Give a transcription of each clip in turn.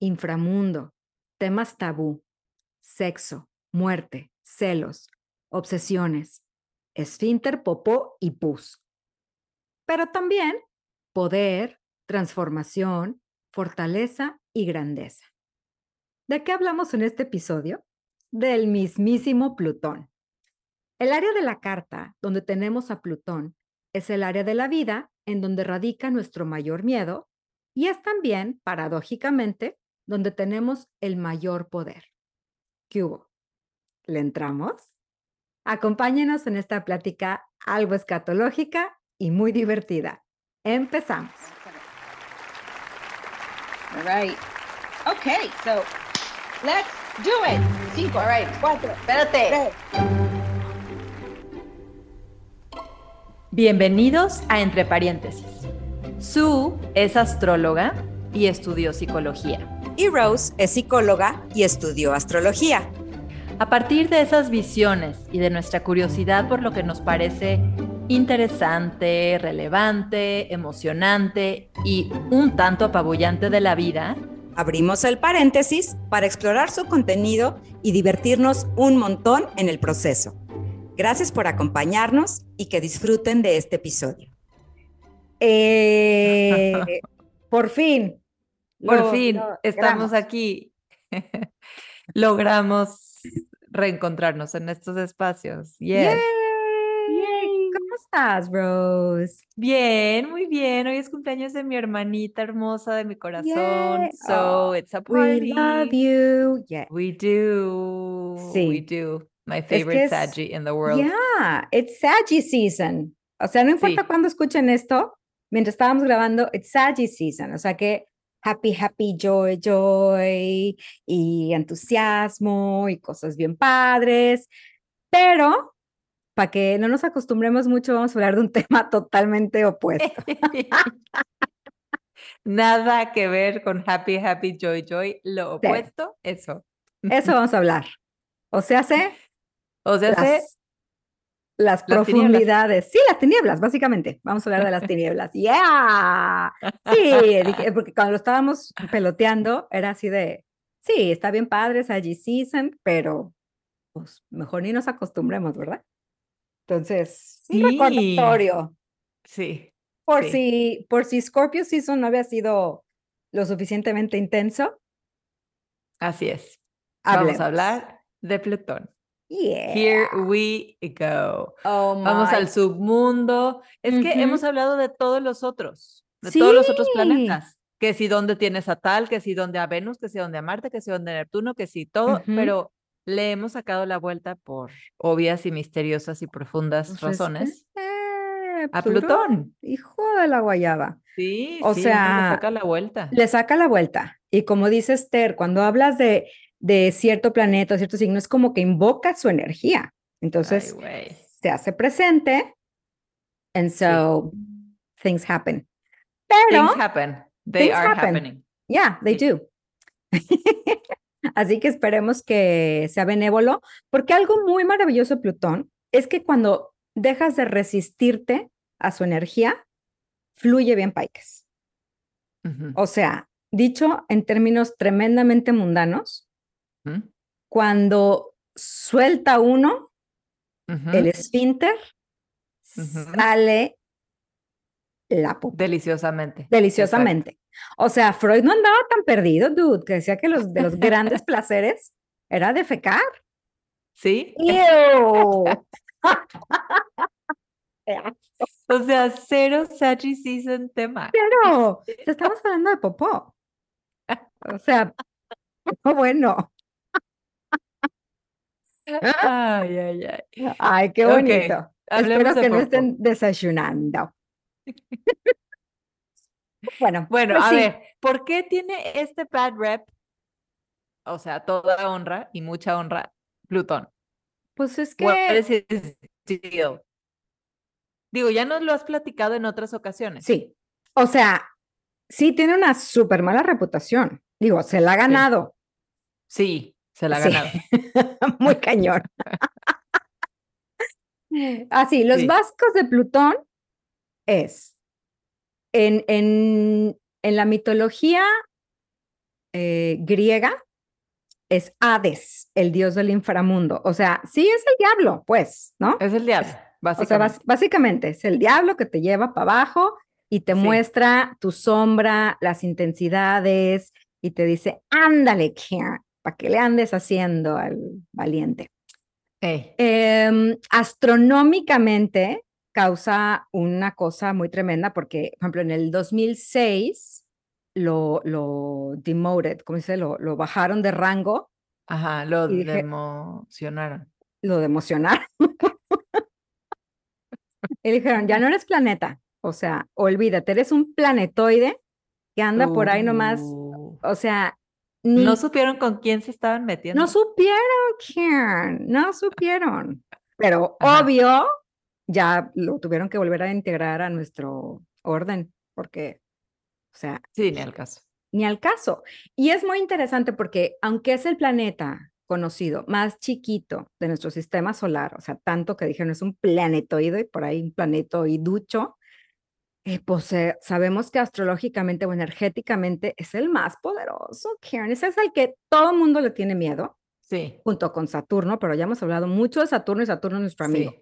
inframundo, temas tabú, sexo, muerte, celos, obsesiones, esfínter, popó y pus. Pero también poder, transformación, fortaleza y grandeza. ¿De qué hablamos en este episodio? Del mismísimo Plutón. El área de la carta donde tenemos a Plutón es el área de la vida en donde radica nuestro mayor miedo y es también, paradójicamente, donde tenemos el mayor poder. ¿Qué hubo? ¿Le entramos? Acompáñenos en esta plática algo escatológica y muy divertida. Empezamos. All right. Okay, so let's do it. Cinco, all right, cuatro, espérate. Bienvenidos a Entre Paréntesis. Sue es astróloga y estudió psicología. Y Rose es psicóloga y estudió astrología. A partir de esas visiones y de nuestra curiosidad por lo que nos parece interesante, relevante, emocionante y un tanto apabullante de la vida, abrimos el paréntesis para explorar su contenido y divertirnos un montón en el proceso. Gracias por acompañarnos y que disfruten de este episodio. Eh, por fin. Por fin, estamos aquí. Logramos reencontrarnos en estos espacios. Yes. Yay. ¿Cómo estás, Rose? Bien, muy bien. Hoy es cumpleaños de mi hermanita hermosa de mi corazón. Yay. So Oh, it's a We party. love you. Yeah. We do. Sí. We do. My favorite es- Saggy in the world. Yeah, it's Saggy season. O sea, no importa Sí. cuándo escuchen esto, mientras estábamos grabando, it's Saggy season. O sea que happy, happy, joy, joy y entusiasmo y cosas bien padres. Pero para que no nos acostumbremos mucho, vamos a hablar de un tema totalmente opuesto. Nada que ver con happy, happy, joy, joy. Lo Sí. opuesto, eso. Eso vamos a hablar. O sea, sé O sea, se- las, las tinieblas. profundidades. Sí, las tinieblas, básicamente. Vamos a hablar de las tinieblas. ¡Yeah! Sí, dije, porque cuando lo estábamos peloteando, era así de, sí, está bien padre, es allí season, pero pues mejor ni nos acostumbremos, ¿verdad? Entonces, un Sí. recordatorio. sí. Por Sí. si, por si Scorpio season no había sido lo suficientemente intenso, Así es. Vamos a hablar de Plutón. Yeah. Here we go. Oh Vamos my al submundo. Es que Ujú. hemos hablado de todos los otros, de todos los otros Sí. planetas. Que si dónde tienes a tal, que si dónde a Venus, que si dónde a Marte, que si dónde a Neptuno, que si todo, Ujú. pero le hemos sacado la vuelta por obvias y misteriosas y profundas Pues es razones que, eh, a Plutón, hijo de la guayaba. Sí, O sí, hombre, le sea, saca la vuelta. Le saca la vuelta. Y como dice Esther, cuando hablas de, de cierto planeta, cierto signo, es como que invoca su energía. Entonces, se hace presente. And so, things happen. Pero, Things happen. They things are happen. happening. yeah, they Sí. do. Así que esperemos que sea benévolo, porque algo muy maravilloso Plutón es que cuando dejas de resistirte a su energía, fluye bien paiques. Ujú, O sea, dicho en términos tremendamente mundanos, cuando suelta uno ujú. el esfínter, sale la pupa Deliciosamente. deliciosamente. O sea, Freud no andaba tan perdido, dude, que decía que los de los grandes placeres era defecar. ¿Sí? O sea, cero Sachi Season tema. Te estamos hablando de popó. O sea, no bueno. Ay, ay, ay. Ay, qué bonito. Espero que no estén desayunando. Bueno, Bueno, pues a sí. ver, ¿por qué tiene este bad rep? O sea, toda honra y mucha honra, Plutón. Pues es que? Digo, ya nos lo has platicado en otras ocasiones. sí. O sea, sí tiene una súper mala reputación. Digo, se la ha ganado. Sí, se la ha Sí. ganado. Muy cañón. Así, los Sí. vascos de Plutón es en, en, en la mitología eh, griega es Hades, el dios del inframundo. O sea, sí es el diablo, pues, ¿no? Es el diablo, básicamente. O sea, básicamente es el diablo que te lleva para abajo y te muestra tu sombra, las intensidades y te dice, ándale, para que le andes haciendo al valiente. Em, astronómicamente causa una cosa muy tremenda porque, por ejemplo, en el 2006 lo, lo demoted, ¿cómo se dice? Lo, lo bajaron de rango. Ajá, lo democionaron. Lo democionaron. y dijeron, ya no eres planeta, o sea, olvídate, eres un planetoide que anda por ahí nomás, uh. o sea... no supieron con quién se estaban metiendo. No supieron quién, no supieron. Pero obvio, ya lo tuvieron que volver a integrar a nuestro orden, porque, o sea... Sí, ni al caso. Ni al caso. Y es muy interesante porque aunque es el planeta conocido más chiquito de nuestro sistema solar, o sea, tanto que dijeron es un planetoide, por ahí un planetoiducho, eh, pues eh, sabemos que astrológicamente o energéticamente es el más poderoso, Karen. Ese es el que todo el mundo le tiene miedo. Sí. Junto con Saturno, pero ya hemos hablado mucho de Saturno y Saturno es nuestro amigo.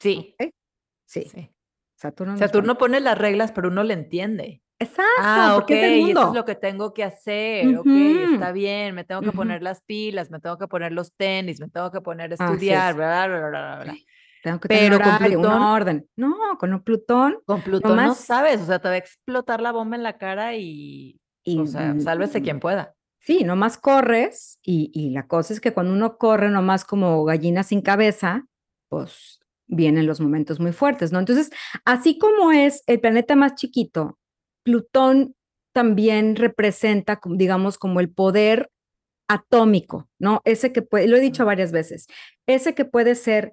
Sí. Sí. sí. Saturno, Saturno pone las reglas, pero uno le entiende. Exacto. Ah, ok, eso es lo que tengo que hacer. Ok, está bien, me tengo que poner las pilas, me tengo que poner los tenis, me tengo que poner a estudiar, bla, bla, bla, bla, bla. Tengo que Pero con Plutón, orden. No, con un Plutón. Con Plutón no sabes, o sea, te va a explotar la bomba en la cara y, y o sea, sálvese quien pueda. Sí, nomás corres y, y la cosa es que cuando uno corre nomás como gallina sin cabeza, pues vienen los momentos muy fuertes, ¿no? Entonces, así como es el planeta más chiquito, Plutón también representa, digamos, como el poder atómico, ¿no? Ese que puede, lo he dicho varias veces, ese que puede ser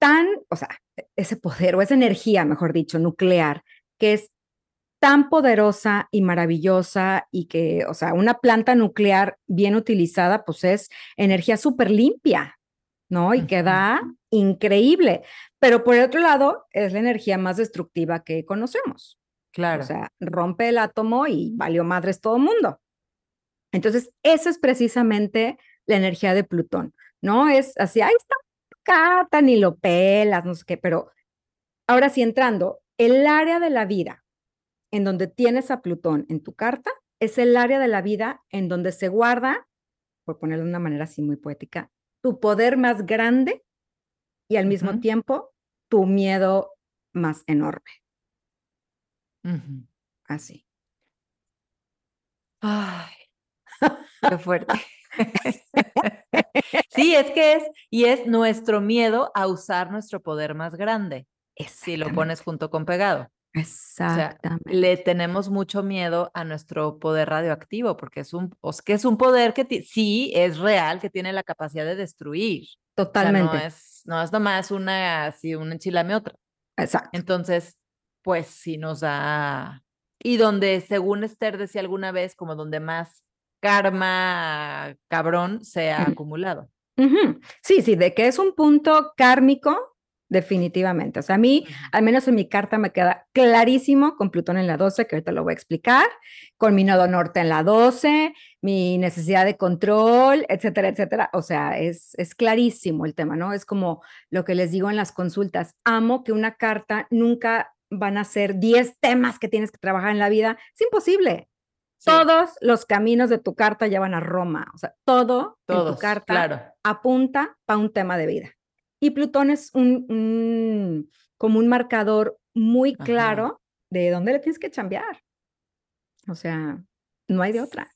tan, o sea, ese poder o esa energía, mejor dicho, nuclear, que es tan poderosa y maravillosa y que, o sea, una planta nuclear bien utilizada, pues es energía súper limpia, ¿no? Y queda increíble. Pero por el otro lado, es la energía más destructiva que conocemos. Claro. O sea, rompe el átomo y valió madres todo el mundo. Entonces, esa es precisamente la energía de Plutón, ¿no? Es así, ahí está carta, ni lo pelas, no sé qué, pero ahora sí entrando, el área de la vida en donde tienes a Plutón en tu carta es el área de la vida en donde se guarda, por ponerlo de una manera así muy poética, tu poder más grande y al mismo tiempo tu miedo más enorme. Así. Ay, qué fuerte. sí, es que es, y es nuestro miedo a usar nuestro poder más grande. Si lo pones junto con pegado. Exactamente. le tenemos mucho miedo a nuestro poder radioactivo, porque es un, que es un poder que sí es real, que tiene la capacidad de destruir. Totalmente. no, es, no es nomás una, así, un enchilame otra. Exacto. Entonces, pues sí nos da. Y donde, según Esther decía alguna vez, como donde más karma cabrón se ha acumulado. Sí, sí, de que es un punto kármico, definitivamente. O sea, a mí, al menos en mi carta, me queda clarísimo con Plutón en la 12, que ahorita lo voy a explicar, con mi nodo norte en la 12, mi necesidad de control, etcétera, etcétera. O sea, es, es clarísimo el tema, ¿no? Es como lo que les digo en las consultas. Amo que una carta nunca van a ser 10 temas que tienes que trabajar en la vida. Es imposible. Todos los caminos de tu carta llevan a Roma, o sea, todo en tu carta apunta para un tema de vida. Y Plutón es un, como un marcador muy claro de dónde le tienes que chambear. O sea, no hay de otra.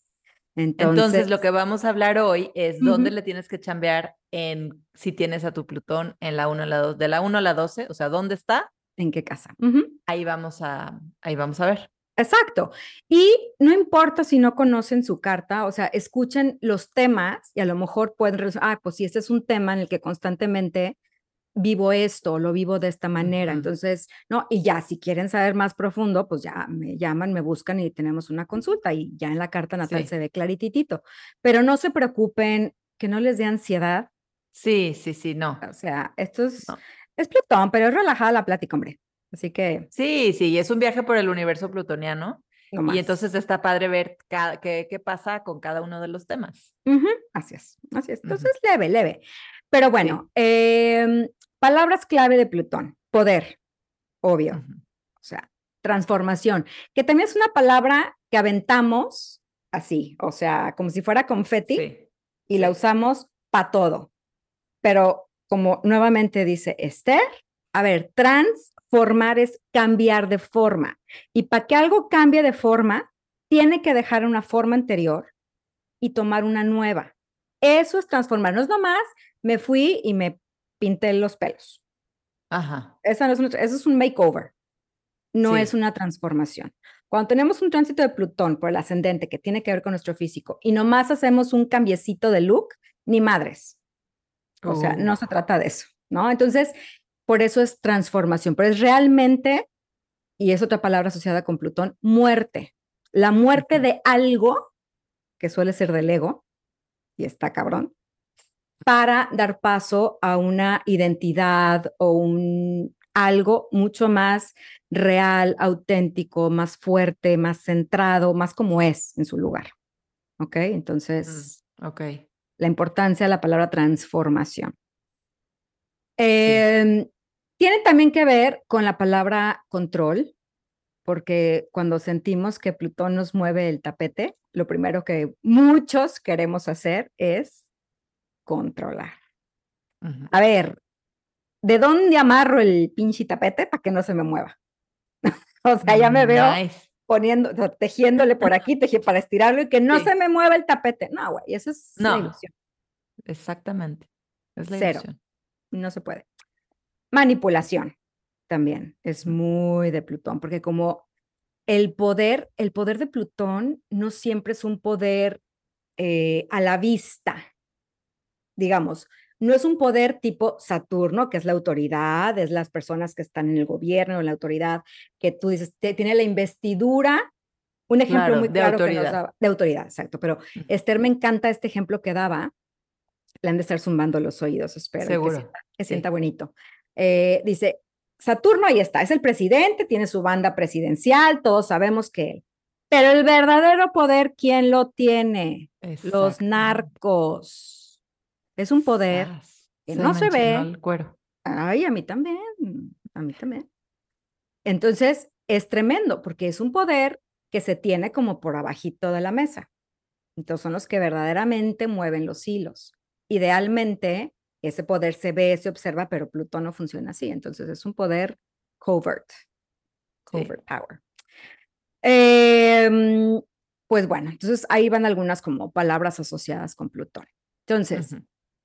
Entonces, lo que vamos a hablar hoy es dónde le tienes que chambear en si tienes a tu Plutón en la 1 a la 2, de la 1 a la 12, o sea, ¿dónde está? ¿En qué casa? Ahí vamos a ahí vamos a ver. Exacto. Y no importa si no conocen su carta, o sea, escuchen los temas y a lo mejor pueden, ah, pues si este es un tema en el que constantemente vivo esto, lo vivo de esta manera. Entonces, no, y ya, si quieren saber más profundo, pues ya me llaman, me buscan y tenemos una consulta y ya en la carta natal se ve clarititito. Pero no se preocupen, que no les dé ansiedad. Sí, sí, sí, no. O sea, esto es, es Plutón, pero es relajada la plática, hombre. Así que. Sí, sí, es un viaje por el universo plutoniano. No. Y entonces está padre ver cada, qué, qué pasa con cada uno de los temas. Ujú, Así es, así es. Entonces, leve, leve. Pero bueno, em, palabras clave de Plutón. Poder, obvio. O sea, transformación, que también es una palabra que aventamos así, o sea, como si fuera confeti Sí. y la usamos para todo. Pero como nuevamente dice Esther, a ver, transformar es cambiar de forma. Y para que algo cambie de forma, tiene que dejar una forma anterior y tomar una nueva. Eso es transformar. No es nomás, me fui y me pinté los pelos. Ajá. No es eso es un makeover, no Sí. es una transformación. Cuando tenemos un tránsito de Plutón por el ascendente que tiene que ver con nuestro físico y nomás hacemos un cambiecito de look, ni madres. O sea, no Uh. se trata de eso, ¿no? Entonces, por eso es transformación, pero es realmente, y es otra palabra asociada con Plutón, muerte. La muerte de algo, que suele ser del ego, y está cabrón, para dar paso a una identidad o un algo mucho más real, auténtico, más fuerte, más centrado, más como es en su lugar. ¿Ok? Entonces, Ok. la importancia de la palabra transformación. Em, tiene también que ver con la palabra control, porque cuando sentimos que Plutón nos mueve el tapete, lo primero que muchos queremos hacer es controlar. A ver, ¿de dónde amarro el pinche tapete para que no se me mueva? o sea, ya me veo Nice. poniendo, o sea, tejiéndole por aquí, para estirarlo y que no Sí. se me mueva el tapete. No, güey, eso es la ilusión. Exactamente. Es la Cero. ilusión. No se puede. Manipulación también es muy de Plutón, porque como el poder, el poder de Plutón no siempre es un poder eh, a la vista, digamos, no es un poder tipo Saturno, que es la autoridad, es las personas que están en el gobierno, en la autoridad, que tú dices, te- tiene la investidura. Un ejemplo Claro, muy de claro que nos autoridad. daba, de autoridad, exacto, pero. Esther me encanta este ejemplo que daba. Le han de estar zumbando los oídos, espero. que Seguro, sienta, que sí. sienta bonito. Eh, dice, Saturno ahí está, es el presidente, tiene su banda presidencial, todos sabemos que él. Pero el verdadero poder, ¿quién lo tiene? Los narcos. Es un poder. Que no se ve. el cuero. Ay, a mí también, a mí también. Entonces, es tremendo porque es un poder que se tiene como por abajito de la mesa. Entonces, son los que verdaderamente mueven los hilos. Idealmente, ese poder se ve, se observa, pero Plutón no funciona así. Entonces, es un poder covert, Sí. covert power. Em, pues bueno, entonces ahí van algunas como palabras asociadas con Plutón. Entonces,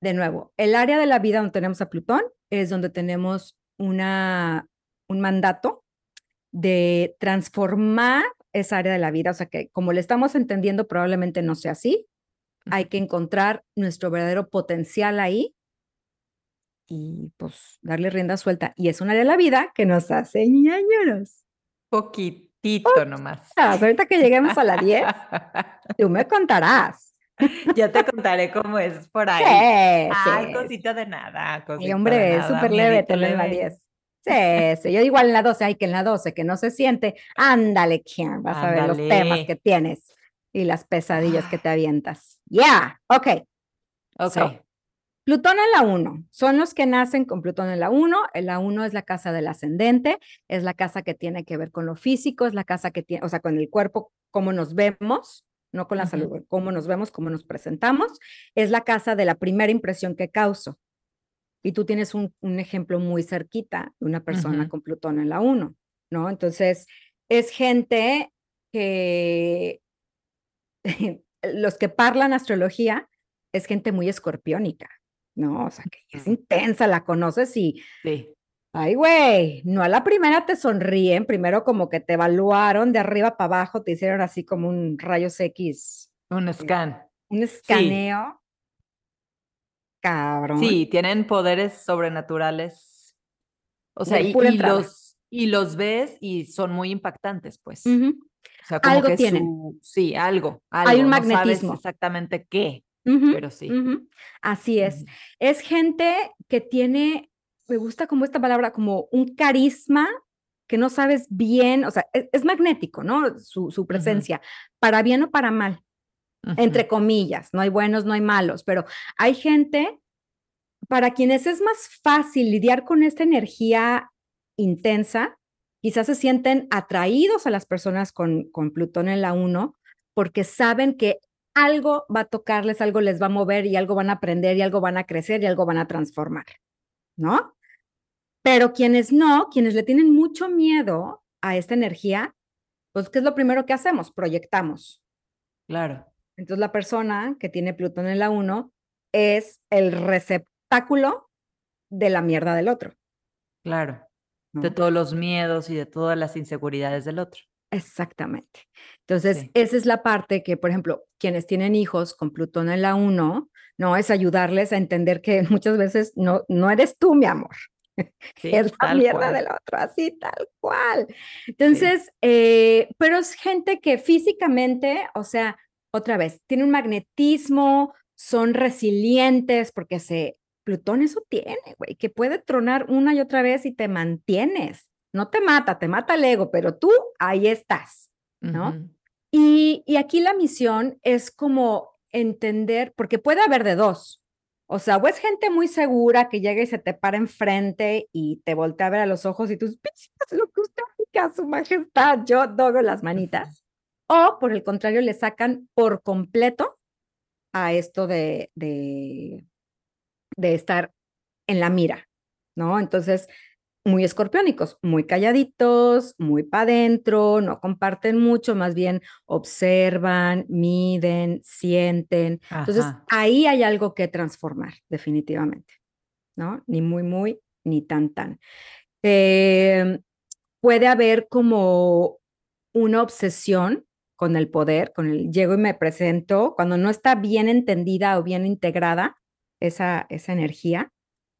de nuevo, el área de la vida donde tenemos a Plutón es donde tenemos una, un mandato de transformar esa área de la vida. O sea que como le estamos entendiendo, probablemente no sea así. Hay que encontrar nuestro verdadero potencial ahí y pues darle rienda suelta. Y es un área de la vida que nos hace ñañeros. Poquitito nomás. Ah, ahorita que lleguemos a la 10, tú me contarás. ya te contaré cómo es por ahí. Sí, Ay, sí, cosita de nada. Cosita Y hombre, es súper leve tener la leve. 10. Sí, sí, yo igual en la 12, ay, que en la 12, que no se siente. Ándale, Karen, vas a ver los temas Ándale. que tienes y las pesadillas que te avientas. Ya, ok. Ok. So, Plutón en la 1, son los que nacen con Plutón en la 1. La 1 es la casa del ascendente, es la casa que tiene que ver con lo físico, es la casa que tiene, o sea, con el cuerpo, cómo nos vemos, no con la salud, cómo nos vemos, cómo nos presentamos. Es la casa de la primera impresión que causo. Y tú tienes un, un ejemplo muy cerquita de una persona con Plutón en la 1, ¿no? Entonces, es gente que los que parlan astrología es gente muy escorpiónica, ¿no? O sea, que es intensa, la conoces y, Sí. ay, güey, no a la primera te sonríen, primero como que te evaluaron de arriba para abajo, te hicieron así como un rayos X, Un scan. un escaneo. Cabrón. Sí, tienen poderes sobrenaturales. O sea, y, los, y los ves y son muy impactantes, pues. O sea, como Algo que tienen. su- sí, algo, Hay un no sabes magnetismo. exactamente qué, pero sí. Así es. Es gente que tiene, me gusta como esta palabra, como un carisma que no sabes bien, o sea, es, es magnético, ¿no? Su, su presencia, para bien o para mal, entre comillas, no hay buenos, no hay malos, pero hay gente para quienes es más fácil lidiar con esta energía intensa, quizás se sienten atraídos a las personas con, con Plutón en la 1 porque saben que algo va a tocarles, algo les va a mover y algo van a aprender y algo van a crecer y algo van a transformar, ¿no? Pero quienes no, quienes le tienen mucho miedo a esta energía, pues ¿qué es lo primero que hacemos? Proyectamos. Claro. Entonces la persona que tiene Plutón en la 1 es el receptáculo de la mierda del otro. Claro. De todos los miedos y de todas las inseguridades del otro. Exactamente. Entonces, esa es la parte que, por ejemplo, quienes tienen hijos con Plutón en la 1, no es ayudarles a entender que muchas veces no, no eres tú, mi amor. es la mierda del otro, así tal cual. Entonces, eh, pero es gente que físicamente, o sea, otra vez, tiene un magnetismo, son resilientes porque se, Plutón eso tiene, güey, que puede tronar una y otra vez y te mantienes. No te mata, te mata el ego, pero tú ahí estás, ¿no? y, y aquí la misión es como entender, porque puede haber de dos. O sea, o es gente muy segura que llega y se te para enfrente y te voltea a ver a los ojos y tú, lo que usted diga, su majestad, yo doy las manitas. O por el contrario, le sacan por completo a esto de, de, de estar en la mira, ¿no? Entonces, muy escorpiónicos, muy calladitos, muy para adentro, no comparten mucho, más bien observan, miden, sienten. Entonces, ahí hay algo que transformar, definitivamente, ¿no? Ni muy, muy, ni tan, tan. Em, puede haber como una obsesión con el poder, con el llego y me presento, cuando no está bien entendida o bien integrada esa, esa energía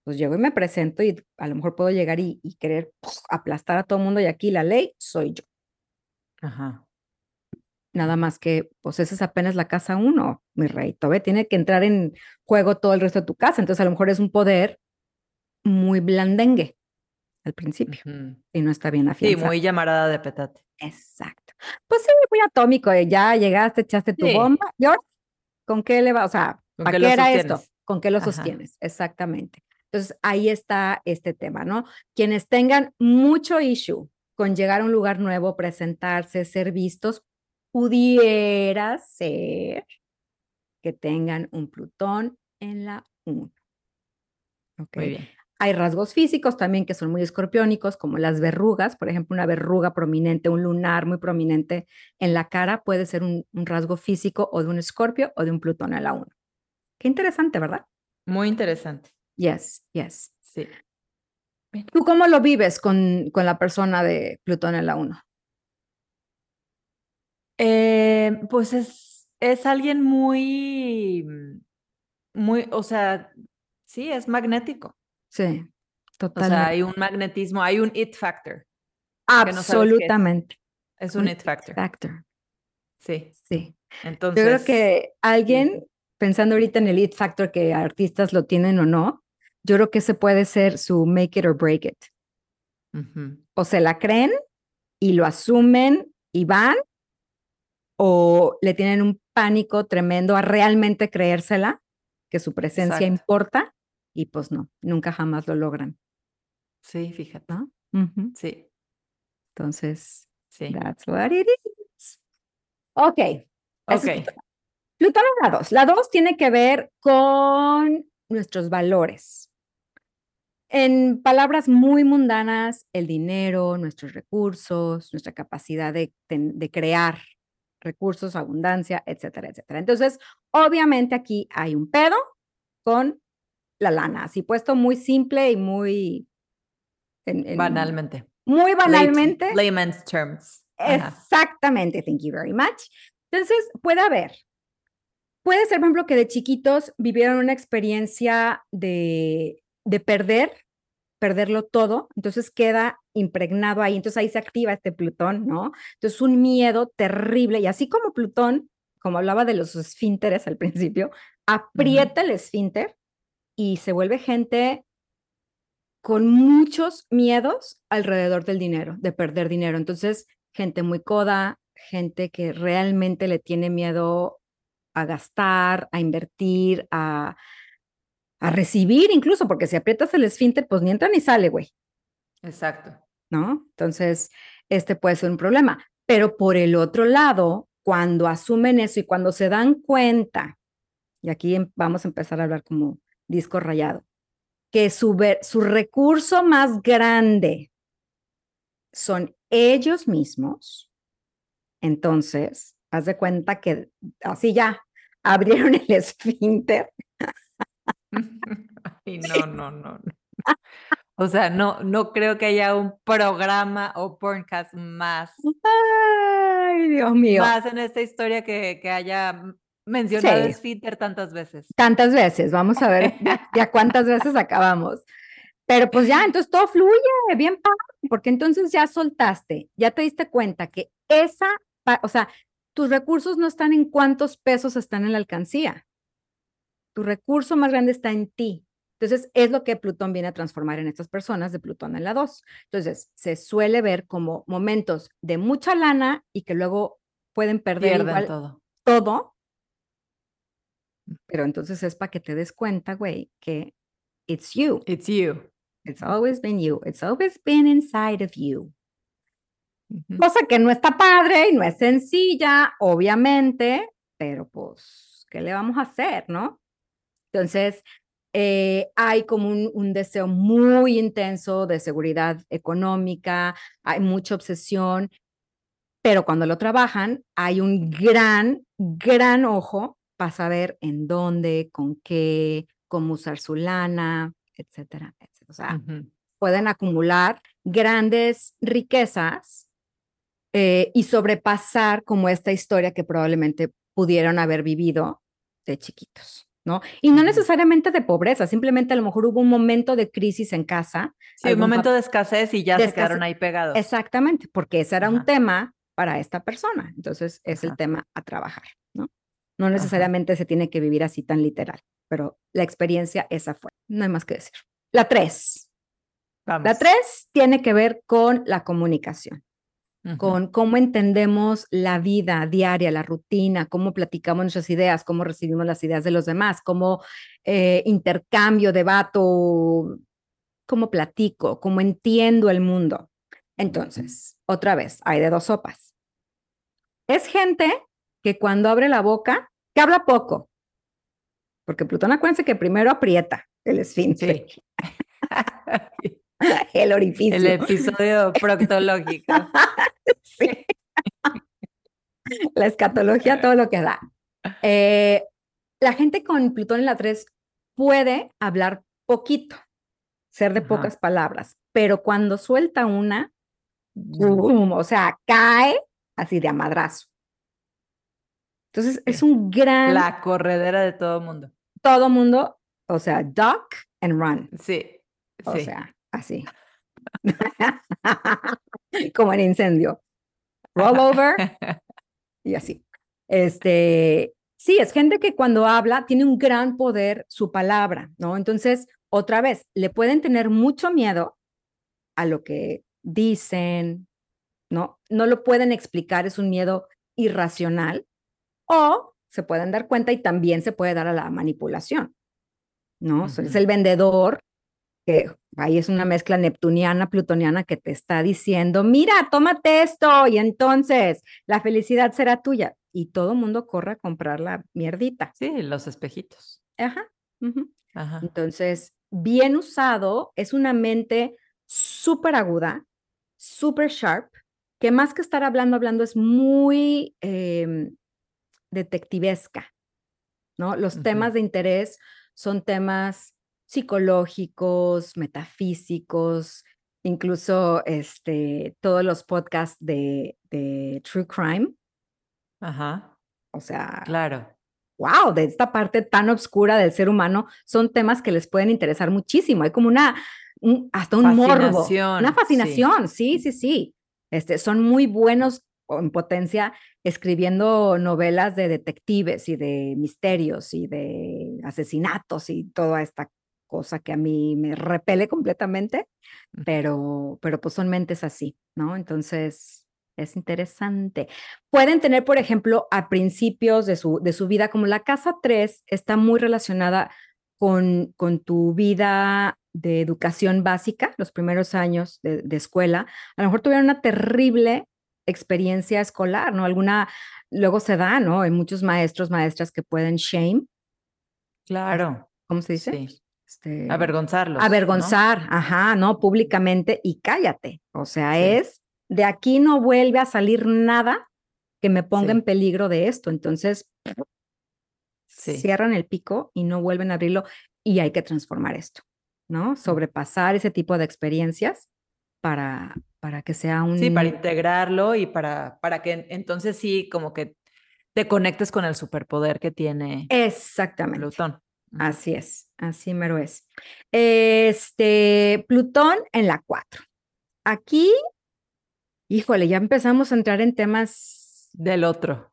pues llego y me presento y a lo mejor puedo llegar y, querer aplastar a todo el mundo y aquí la ley soy yo. Ajá. Nada más que, pues esa es apenas la casa uno, mi rey. Todavía tiene que entrar en juego todo el resto de tu casa. Entonces a lo mejor es un poder muy blandengue al principio y no está bien afianzado. Sí, muy llamarada de petate. Exacto. Pues sí, muy atómico. Eh, ya llegaste, echaste tu bomba. ¿Y ahora con qué le va? O sea, ¿para qué, era esto? ¿Con qué lo sostienes? Exactamente. Entonces, ahí está este tema, ¿no? Quienes tengan mucho issue con llegar a un lugar nuevo, presentarse, ser vistos, pudiera ser que tengan un Plutón en la 1. Muy bien. Hay rasgos físicos también que son muy escorpiónicos, como las verrugas, por ejemplo, una verruga prominente, un lunar muy prominente en la cara puede ser un, un rasgo físico o de un escorpio o de un Plutón en la 1. Qué interesante, ¿verdad? Muy interesante. Yes, yes. Sí. ¿Tú cómo lo vives con, con la persona de Plutón en la 1? Eh, pues es, es alguien muy, muy, o sea, sí, es magnético. Sí, totalmente. O sea, hay un magnetismo, hay un it factor. Absolutamente. es. un, it factor. Factor. Sí. Sí. Entonces. Yo creo que alguien, pensando ahorita en el it factor, que artistas lo tienen o no, yo creo que ese puede ser su make it or break it. O se la creen y lo asumen y van, o le tienen un pánico tremendo a realmente creérsela, que su presencia importa, y pues no, nunca jamás lo logran. Sí, fíjate. Sí. Entonces, sí. that's what it is. Ok. Ok. Plutón la 2. La 2 tiene que ver con nuestros valores. En palabras muy mundanas, el dinero, nuestros recursos, nuestra capacidad de, crear recursos, abundancia, etcétera, etcétera. Entonces, obviamente aquí hay un pedo con la lana, así puesto muy simple y muy... banalmente. Muy banalmente. layman's terms. Exactamente, thank you very much. Entonces, puede haber, puede ser, por ejemplo, que de chiquitos vivieron una experiencia de de perder, perderlo todo, entonces queda impregnado ahí, entonces ahí se activa este Plutón, ¿no? Entonces un miedo terrible y así como Plutón, como hablaba de los esfínteres al principio, aprieta el esfínter y se vuelve gente con muchos miedos alrededor del dinero, de perder dinero. Entonces, gente muy coda, gente que realmente le tiene miedo a gastar, a invertir, a, a recibir incluso, porque si aprietas el esfínter, pues ni entra ni sale, güey. Exacto. ¿No? Entonces, este puede ser un problema. Pero por el otro lado, cuando asumen eso y cuando se dan cuenta, y aquí em, vamos a empezar a hablar como disco rayado, que su, su recurso más grande son ellos mismos, entonces, haz de cuenta que así ya abrieron el esfínter. Ay, no, no, no. O sea, no, no creo que haya un programa o podcast más. Ay, Dios mío. Más en esta historia que, que haya mencionado sí. tantas veces. Tantas veces, vamos a ver ya cuántas veces acabamos. Pero pues ya, entonces todo fluye, bien padre, porque entonces ya soltaste, ya te diste cuenta que esa, o sea, tus recursos no están en cuántos pesos están en la alcancía. Tu recurso más grande está en ti. Entonces, es lo que Plutón viene a transformar en estas personas de Plutón en la 2. Entonces, se suele ver como momentos de mucha lana y que luego pueden perder igual todo. todo. Pero entonces es para que te des cuenta, güey, que it's you. It's you. It's always been you. It's always been inside of you. Cosa que no está padre y no es sencilla, obviamente, pero pues, ¿qué le vamos a hacer, no? Entonces, eh, hay como un, un, deseo muy intenso de seguridad económica, hay mucha obsesión, pero cuando lo trabajan, hay un gran, gran ojo para saber en dónde, con qué, cómo usar su lana, etcétera, etcétera. O sea, uh -huh. pueden acumular grandes riquezas eh, y sobrepasar como esta historia que probablemente pudieron haber vivido de chiquitos. ¿No? Y no necesariamente de pobreza, simplemente a lo mejor hubo un momento de crisis en casa. Sí, un momento de escasez y ya se quedaron ahí pegados. Exactamente, porque ese era Ajá. un tema para esta persona. Entonces es Ajá. el tema a trabajar, ¿no? No necesariamente Ajá. se tiene que vivir así tan literal, pero la experiencia esa fue. No hay más que decir. La tres. Vamos. La tres tiene que ver con la comunicación con cómo entendemos la vida diaria, la rutina, cómo platicamos nuestras ideas, cómo recibimos las ideas de los demás, cómo eh, intercambio, debato, cómo platico, cómo entiendo el mundo. Entonces, otra vez, hay de dos sopas. Es gente que cuando abre la boca, que habla poco, porque Plutón acuérdense que primero aprieta el esfínter. Sí. el orificio. El episodio proctológico. sí. La escatología, todo lo que da. Eh, la gente con Plutón en la 3 puede hablar poquito, ser de Ajá. pocas palabras, pero cuando suelta una, boom, o sea, cae así de a madrazo. Entonces, es un gran... La corredera de todo mundo. Todo mundo, o sea, duck and run. Sí. O sí. sea, así. Como en incendio. Roll over y así. Este, sí, es gente que cuando habla tiene un gran poder su palabra, ¿no? Entonces, otra vez, le pueden tener mucho miedo a lo que dicen, ¿no? No lo pueden explicar, es un miedo irracional o se pueden dar cuenta y también se puede dar a la manipulación, ¿no? Uh -huh. Es el vendedor que ahí es una mezcla neptuniana, plutoniana que te está diciendo, mira, tómate esto y entonces la felicidad será tuya. Y todo el mundo corre a comprar la mierdita. Sí, los espejitos. Ajá. Uh -huh. Ajá. Entonces, bien usado, es una mente súper aguda, súper sharp, que más que estar hablando, hablando es muy eh, detectivesca, ¿no? Los uh -huh. temas de interés son temas psicológicos, metafísicos, incluso este, todos los podcasts de, de True Crime. Ajá. O sea, claro. Wow, de esta parte tan oscura del ser humano, son temas que les pueden interesar muchísimo. Hay como una, un, hasta un morbo, una fascinación, sí, sí, sí. sí. Este, son muy buenos en potencia escribiendo novelas de detectives y de misterios y de asesinatos y toda esta cosa que a mí me repele completamente, pero, pero pues son mentes así, ¿no? Entonces, es interesante. Pueden tener, por ejemplo, a principios de su, de su vida, como la casa 3 está muy relacionada con, con tu vida de educación básica, los primeros años de, de, escuela, a lo mejor tuvieron una terrible experiencia escolar, ¿no? Alguna, luego se da, ¿no? Hay muchos maestros, maestras que pueden shame. Claro. ¿Cómo se dice? Sí. Este, avergonzarlos. Avergonzar, ¿no? ajá, ¿no? Públicamente y cállate. O sea, sí. es, de aquí no vuelve a salir nada que me ponga sí. en peligro de esto. Entonces, sí. cierran el pico y no vuelven a abrirlo y hay que transformar esto, ¿no? Sobrepasar ese tipo de experiencias para, para que sea un... Sí, para integrarlo y para, para que entonces sí, como que te conectes con el superpoder que tiene Exactamente. Plutón. Así es, así mero es. Este, Plutón en la 4. Aquí, híjole, ya empezamos a entrar en temas... Del otro.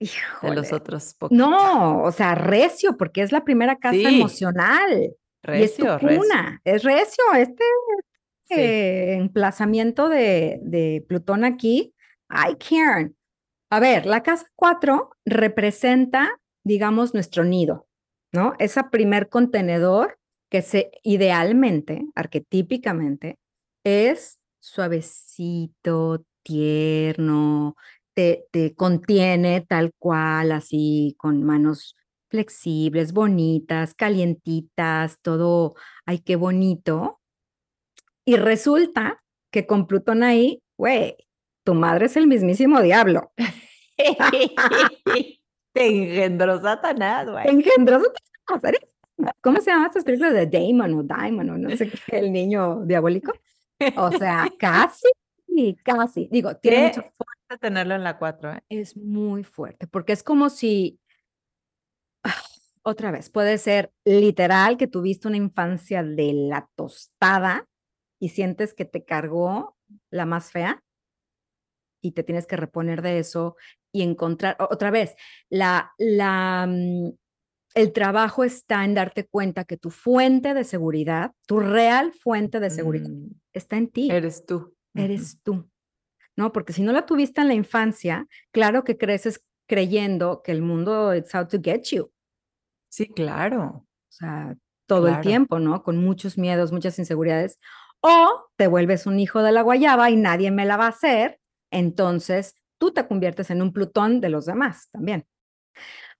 Híjole. De los otros. Poquitos. No, o sea, recio, porque es la primera casa sí. emocional. Recio, y es recio. Es recio, este sí. eh, emplazamiento de, de, Plutón aquí. Ay, Karen. A ver, la casa 4 representa, digamos, nuestro nido, ¿no? Ese primer contenedor que se idealmente, arquetípicamente, es suavecito, tierno, te, te, contiene tal cual, así, con manos flexibles, bonitas, calientitas, todo, ay, qué bonito. Y resulta que con Plutón ahí, güey, tu madre es el mismísimo diablo. Te engendró Satanás, güey. Te engendró Satanás. ¿Cómo se llaman estas películas de Damon o Diamond o no sé qué, el niño diabólico? O sea, casi, casi. Digo, tiene mucho fuerte tenerlo en la 4, ¿eh? Es muy fuerte, porque es como si, otra vez, puede ser literal que tuviste una infancia de la tostada y sientes que te cargó la más fea y te tienes que reponer de eso y encontrar, otra vez, la, la, mm, el trabajo está en darte cuenta que tu fuente de seguridad, tu real fuente de seguridad, mm. está en ti. Eres tú. Eres uh -huh. tú. ¿No? Porque si no la tuviste en la infancia, claro que creces creyendo que el mundo it's out to get you. Sí, claro. O sea, todo claro. el tiempo, ¿no? Con muchos miedos, muchas inseguridades. O te vuelves un hijo de la guayaba y nadie me la va a hacer, entonces tú te conviertes en un Plutón de los demás también.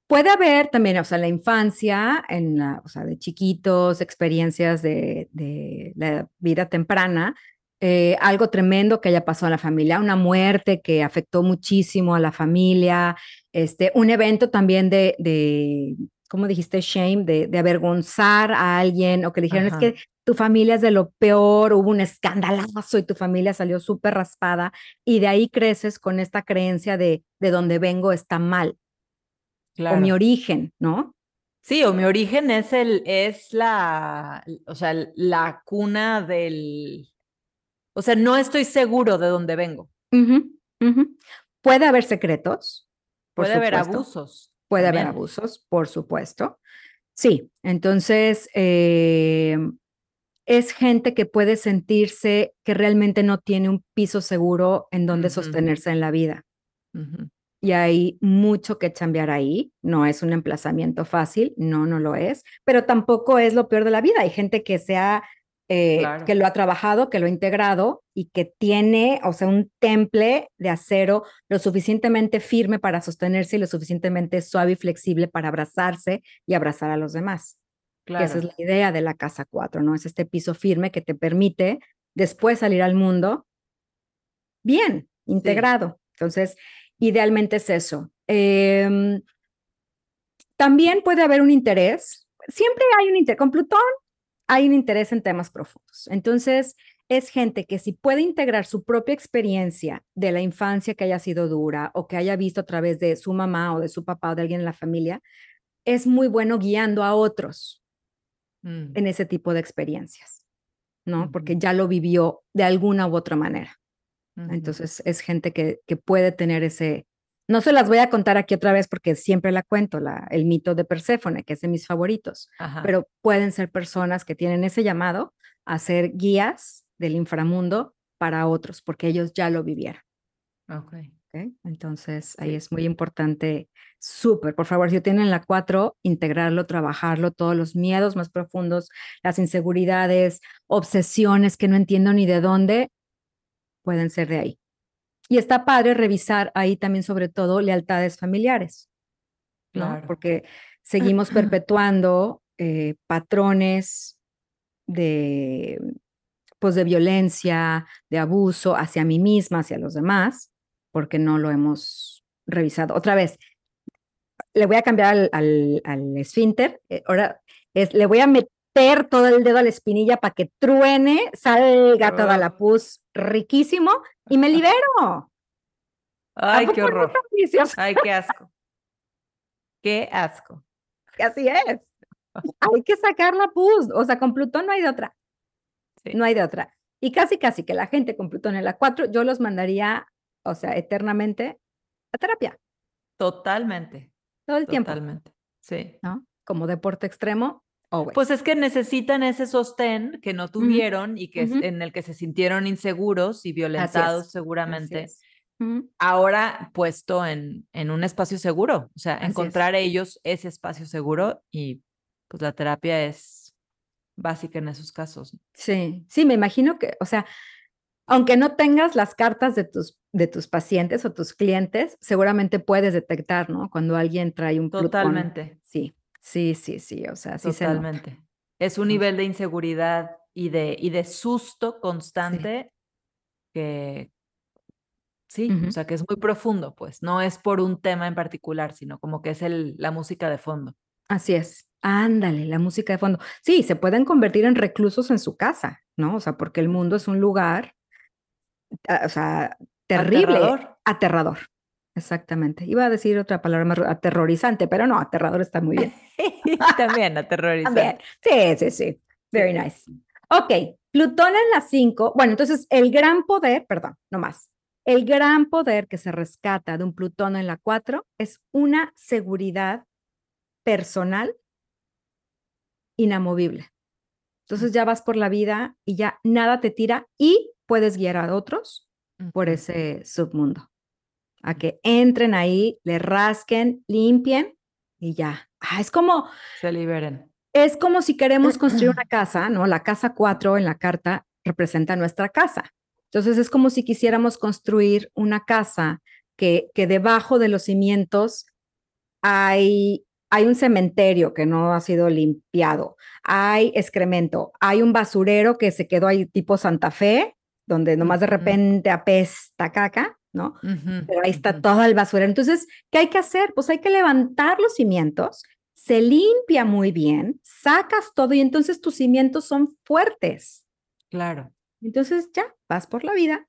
Puede haber también, o sea, en la infancia, en la, o sea, de chiquitos, experiencias de, de la vida temprana, eh, algo tremendo que haya pasado en la familia, una muerte que afectó muchísimo a la familia, este, un evento también de, de ¿cómo dijiste? Shame, de, de, avergonzar a alguien, o que dijeron, Ajá. es que tu familia es de lo peor, hubo un escandalazo y tu familia salió súper raspada, y de ahí creces con esta creencia de, de donde vengo está mal. Claro. O mi origen, ¿no? Sí, o mi origen es el, es la, o sea, la cuna del, o sea, no estoy seguro de dónde vengo. Uh -huh, uh -huh. Puede haber secretos. Puede haber abusos. Puede también. haber abusos, por supuesto. Sí, entonces eh, es gente que puede sentirse que realmente no tiene un piso seguro en donde uh -huh. sostenerse en la vida. Y hay mucho que cambiar ahí. No es un emplazamiento fácil, no, no lo es, pero tampoco es lo peor de la vida. Hay gente que se ha eh, claro. que lo ha trabajado, que lo ha integrado y que tiene, o sea, un temple de acero lo suficientemente firme para sostenerse y lo suficientemente suave y flexible para abrazarse y abrazar a los demás. Claro. esa es la idea de la casa 4, ¿no? Es este piso firme que te permite después salir al mundo bien, integrado. Sí. Entonces, idealmente es eso. Eh, también puede haber un interés, siempre hay un interés, con Plutón hay un interés en temas profundos. Entonces, es gente que si puede integrar su propia experiencia de la infancia que haya sido dura o que haya visto a través de su mamá o de su papá o de alguien en la familia, es muy bueno guiando a otros mm. en ese tipo de experiencias, ¿no? Mm. Porque ya lo vivió de alguna u otra manera. Mm. Entonces, es gente que, que puede tener ese, No se las voy a contar aquí otra vez porque siempre la cuento, la, el mito de Perséfone, que es de mis favoritos, Ajá. pero pueden ser personas que tienen ese llamado a ser guías del inframundo para otros, porque ellos ya lo vivieron. Ok. Entonces, ahí Sí. es muy importante, súper, por favor, si tienen la 4, integrarlo, trabajarlo, todos los miedos más profundos, las inseguridades, obsesiones que no entiendo ni de dónde, pueden ser de ahí. Y está padre revisar ahí también, sobre todo, lealtades familiares, ¿no? Claro. Porque seguimos perpetuando eh, patrones de, pues, de violencia, de abuso hacia mí misma, hacia los demás, porque no lo hemos revisado. Otra vez, le voy a cambiar al, al, al esfínter, eh, ahora es, le voy a meter todo el dedo a la espinilla para que truene, salga toda la pus riquísimo y me libero. ¿A Ay, qué horror. Ay, qué asco. Qué asco. Así es. Hay que sacar la pus. O sea, con Plutón no hay de otra. Sí. No hay de otra. Y casi, casi que la gente con Plutón en la 4, yo los mandaría, o sea, eternamente a terapia, Totalmente. todo el tiempo, Totalmente. Sí. ¿no? Como deporte extremo, always. Pues es que necesitan ese sostén que no tuvieron y que es- ujú. en el que se sintieron inseguros y violentados seguramente. es. Ahora puesto en, en un espacio seguro, o sea, Así es. encontrar ellos ese espacio seguro y pues la terapia es básica en esos casos. Sí, sí, me imagino que, o sea, aunque no tengas las cartas de tus, de tus pacientes o tus clientes, seguramente puedes detectar, ¿no? Cuando alguien trae un Plutón. Totalmente, Sí, sí, sí, sí, o sea, sí se totalmente. Es un nivel de inseguridad y de, y de susto constante que sí, o sea, que es muy profundo, pues, no es por un tema en particular, sino como que es el, la música de fondo. Así es. Ándale, la música de fondo. Sí, se pueden convertir en reclusos en su casa, ¿no? O sea, porque el mundo es un lugar, o sea, terrible, Aterrador. aterrador. Exactamente. Iba a decir otra palabra más aterrorizante, pero no, aterrador está muy bien. También aterrorizante. También. Sí, sí, sí. Very nice. Ok, Plutón en la 5. Bueno, entonces el gran poder, perdón, no más. El gran poder que se rescata de un Plutón en la 4 es una seguridad personal inamovible. Entonces ya vas por la vida y ya nada te tira y puedes guiar a otros por ese submundo. A que entren ahí, le rasquen, limpien y ya. Ah, es como, Se liberen. es como si queremos construir una casa, ¿no? La casa 4 en la carta representa nuestra casa. Entonces es como si quisiéramos construir una casa que, que debajo de los cimientos hay, hay un cementerio que no ha sido limpiado, hay excremento, hay un basurero que se quedó ahí tipo Santa Fe, donde nomás de repente apesta caca, ¿no? Pero ahí está todo el basurero. Entonces, ¿qué hay que hacer? Pues hay que levantar los cimientos, se limpia muy bien, sacas todo y entonces tus cimientos son fuertes. Claro. Entonces ya vas por la vida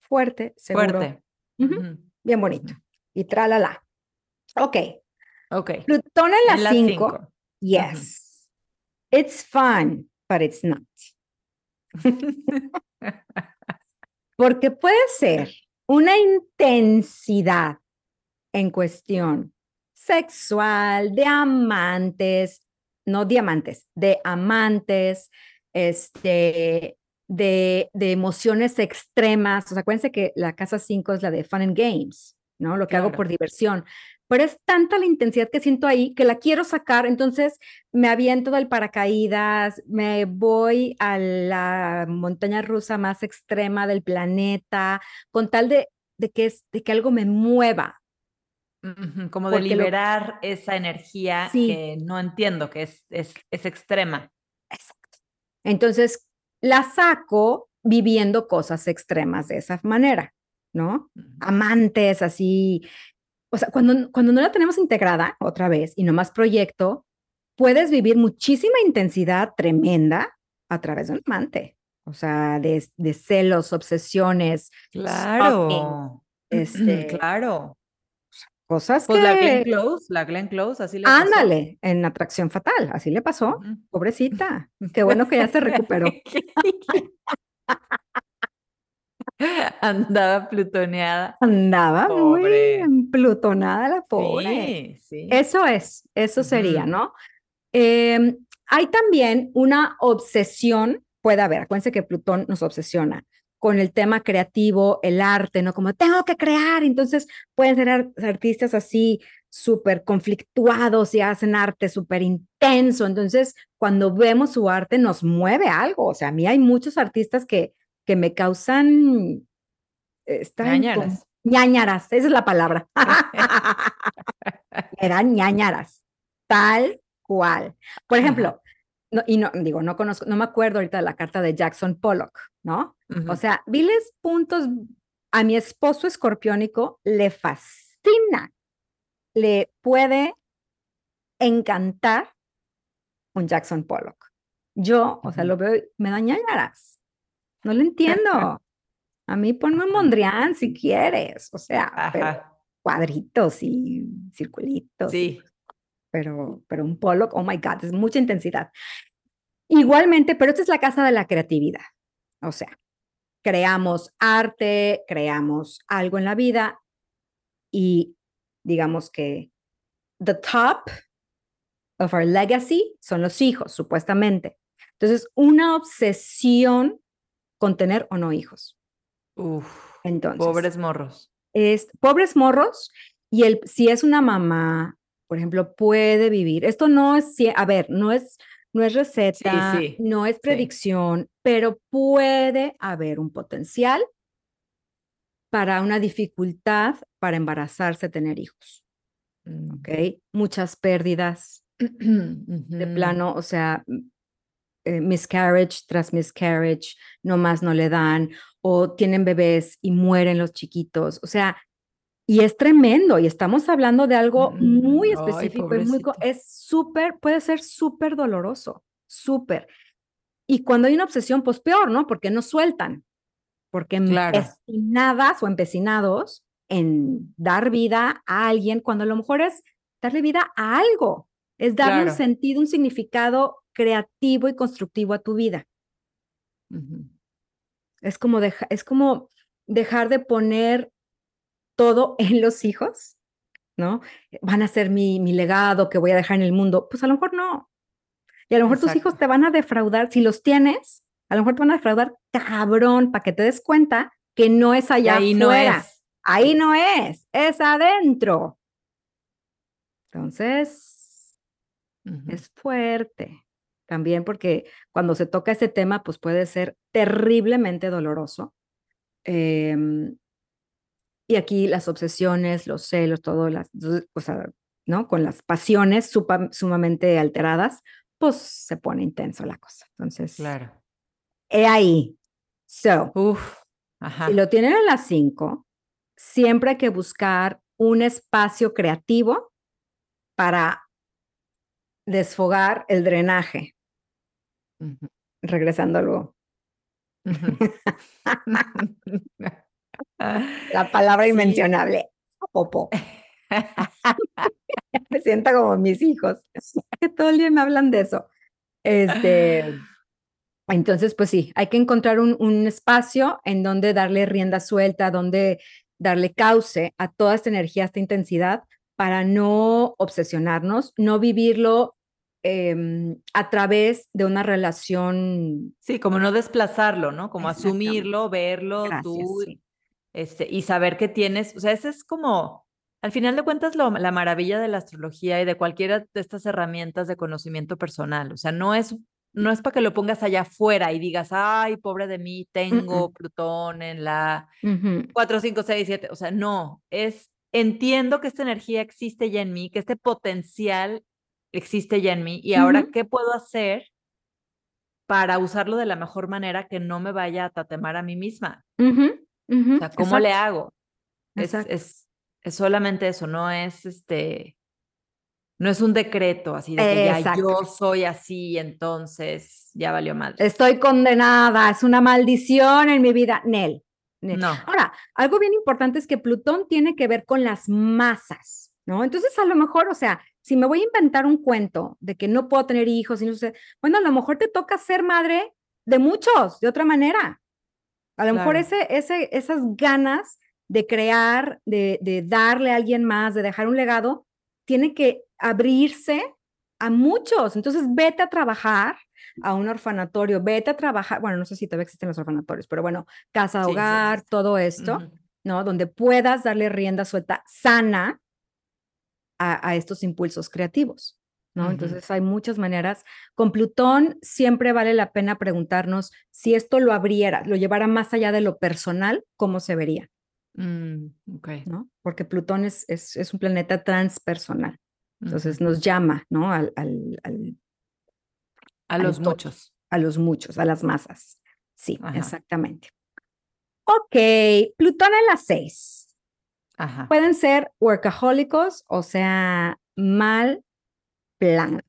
fuerte, seguro, Fuerte. Bien bonito. Y tralala. Ok, Ok. Plutón en la la 5. cinco. Yes. It's fun, but it's not. Porque puede ser una intensidad en cuestión sexual, de amantes, no diamantes, de amantes, este, de, de emociones extremas. O sea, acuérdense que la casa 5 es la de fun and games, ¿no? Lo que hago por diversión. Pero es tanta la intensidad que siento ahí que la quiero sacar, entonces me aviento del paracaídas, me voy a la montaña rusa más extrema del planeta, con tal de, de, que, es, de que algo me mueva. Como de Porque lo- liberar esa energía Sí. que no entiendo, que es, es, es extrema. Exacto. Entonces la saco viviendo cosas extremas de esa manera, ¿no? Amantes así. O sea, cuando, cuando no la tenemos integrada otra vez y nomás proyecto, puedes vivir muchísima intensidad tremenda a través de un amante. O sea, de, de celos, obsesiones, Claro. este, Claro. cosas Pues la Glenn que... Close, la Glenn Close, así le pasó. Ándale, en atracción fatal, así le pasó. Pobrecita. Qué bueno que ya se recuperó. Andaba plutoneada. Andaba Pobre. muy plutonada la pobre. Sí, sí. Eso es, eso sería. ¿no? Em, hay también una obsesión, puede haber, acuérdense que Plutón nos obsesiona con el tema creativo, el arte, ¿no? Como tengo que crear, entonces pueden ser ar- artistas así súper conflictuados y hacen arte súper intenso, entonces cuando vemos su arte nos mueve algo, o sea, a mí hay muchos artistas que, que me causan... esta incom- Ñáñaras. ñáñaras, esa es la palabra. Eran ñáñaras, tal cual. Por ejemplo, no, y no digo, no conozco, no me acuerdo ahorita de la carta de Jackson Pollock, ¿no? O sea, viles puntos a mi esposo escorpiónico le fascina, le puede encantar un Jackson Pollock. Yo, o sea, lo veo, me da ñáñaras. No lo entiendo. A mí ponme un Mondrian si quieres, o sea, pero cuadritos y circulitos. Sí. pero, pero un Pollock, oh my God, es mucha intensidad. Igualmente, pero esta es la casa de la creatividad. O sea, creamos arte, creamos algo en la vida y digamos que the top of our legacy son los hijos, supuestamente. Entonces, una obsesión con tener o no hijos. Uf. Entonces, Pobres morros. es, pobres morros y el, si es una mamá, por ejemplo, puede vivir. Esto no es, a ver, no es, no es receta, sí, no es predicción, pero puede haber un potencial para una dificultad para embarazarse, tener hijos, Mm. ¿ok? Muchas pérdidas de plano, o sea, eh, miscarriage tras miscarriage, no más no le dan, o tienen bebés y mueren los chiquitos, o sea, y es tremendo, y estamos hablando de algo muy Mm, ay, específico y muy, es súper, puede ser súper doloroso, súper. Y cuando hay una obsesión, pues peor, ¿no? Porque no sueltan, porque Claro. empecinadas o empecinados en dar vida a alguien, cuando a lo mejor es darle vida a algo, es darle un sentido, un significado creativo y constructivo a tu vida. Es como, deja- es como dejar de poner todo en los hijos, ¿no? Van a ser mi, mi legado que voy a dejar en el mundo. Pues a lo mejor no. Y a lo mejor tus hijos te van a defraudar, si los tienes, a lo mejor te van a defraudar cabrón para que te des cuenta que no es allá ahí no es. Ahí no es, es adentro. Entonces, es fuerte también porque cuando se toca ese tema, pues puede ser terriblemente doloroso. Em, y aquí las obsesiones, los celos, todo, las, o sea, ¿no? Con las pasiones supa- sumamente alteradas, pues se pone intenso la cosa. Entonces, Claro. he ahí. So, Uf. Ajá. si lo tienen en las 5, siempre hay que buscar un espacio creativo para desfogar el drenaje, Regresando luego. La palabra Sí. inmencionable, popó. Me siento como mis hijos, que todo el día me hablan de eso. Este, entonces, pues sí, hay que encontrar un, un espacio en donde darle rienda suelta, donde darle cauce a toda esta energía, a esta intensidad, para no obsesionarnos, no vivirlo em, a través de una relación. Sí, como no desplazarlo, ¿no? Como asumirlo, verlo Gracias, tú sí. este, y saber que tienes, o sea, ese es como, al final de cuentas, lo- la maravilla de la astrología y de cualquiera de estas herramientas de conocimiento personal. O sea, no es, no es para que lo pongas allá afuera y digas, ay, pobre de mí, tengo Plutón en la Ujú, 4, 5, 6, 7. O sea, no, es, entiendo que esta energía existe ya en mí, que este potencial existe ya en mí y ahora. ¿qué puedo hacer para usarlo de la mejor manera que no me vaya a tatemar a mí misma? O sea, ¿cómo le hago? Es, es, es solamente eso, no es este, no es un decreto así de que ya yo soy así, entonces ya valió mal. Estoy condenada, es una maldición en mi vida. Nel. Nel. No, Ahora, algo bien importante es que Plutón tiene que ver con las masas, ¿no? Entonces, a lo mejor, o sea, si me voy a inventar un cuento de que no puedo tener hijos y no sé, bueno, a lo mejor te toca ser madre de muchos, de otra manera. A lo mejor ese, ese, esas ganas de crear, de, de darle a alguien más, de dejar un legado, tiene que abrirse a muchos. Entonces, vete a trabajar a un orfanatorio, vete a trabajar, bueno, no sé si todavía existen los orfanatorios, pero bueno, casa, hogar, todo esto, ¿no? Donde puedas darle rienda suelta sana a, estos impulsos creativos. ¿no? Entonces hay muchas maneras. Con Plutón siempre vale la pena preguntarnos si esto lo abriera, lo llevara más allá de lo personal, ¿cómo se vería? Mm, ¿no? Porque Plutón es, es, un planeta transpersonal. Entonces nos llama, ¿no? Al, a los muchos. A los muchos, a las masas. Sí, exactamente. Ok, Plutón en las seis. Pueden ser workahólicos, o sea, mal plan.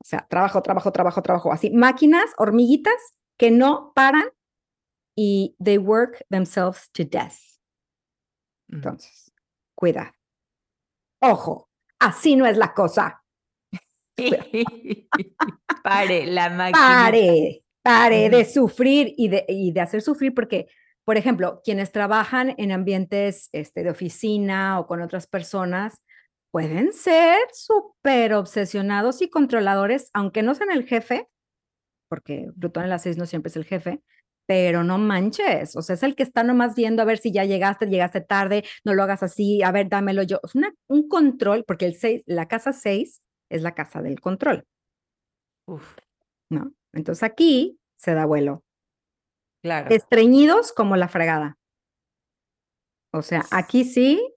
O sea, trabajo, trabajo, trabajo, trabajo, así. Máquinas, hormiguitas que no paran y they work themselves to death. Mm. Entonces, cuidado. Ojo, así no es la cosa. pare la máquina. Pare, pare de sufrir y de, y de hacer sufrir porque por ejemplo, quienes trabajan en ambientes este, de oficina o con otras personas pueden ser súper obsesionados y controladores, aunque no sean el jefe, porque Plutón en las seis no siempre es el jefe, pero no manches, o sea, es el que está nomás viendo a ver si ya llegaste, llegaste tarde, no lo hagas así, a ver, dámelo yo. Es un control, porque el seis, la casa seis es la casa del control. Uf. ¿No? Entonces aquí se da vuelo. Claro. Estreñidos como la fregada. O sea, aquí sí,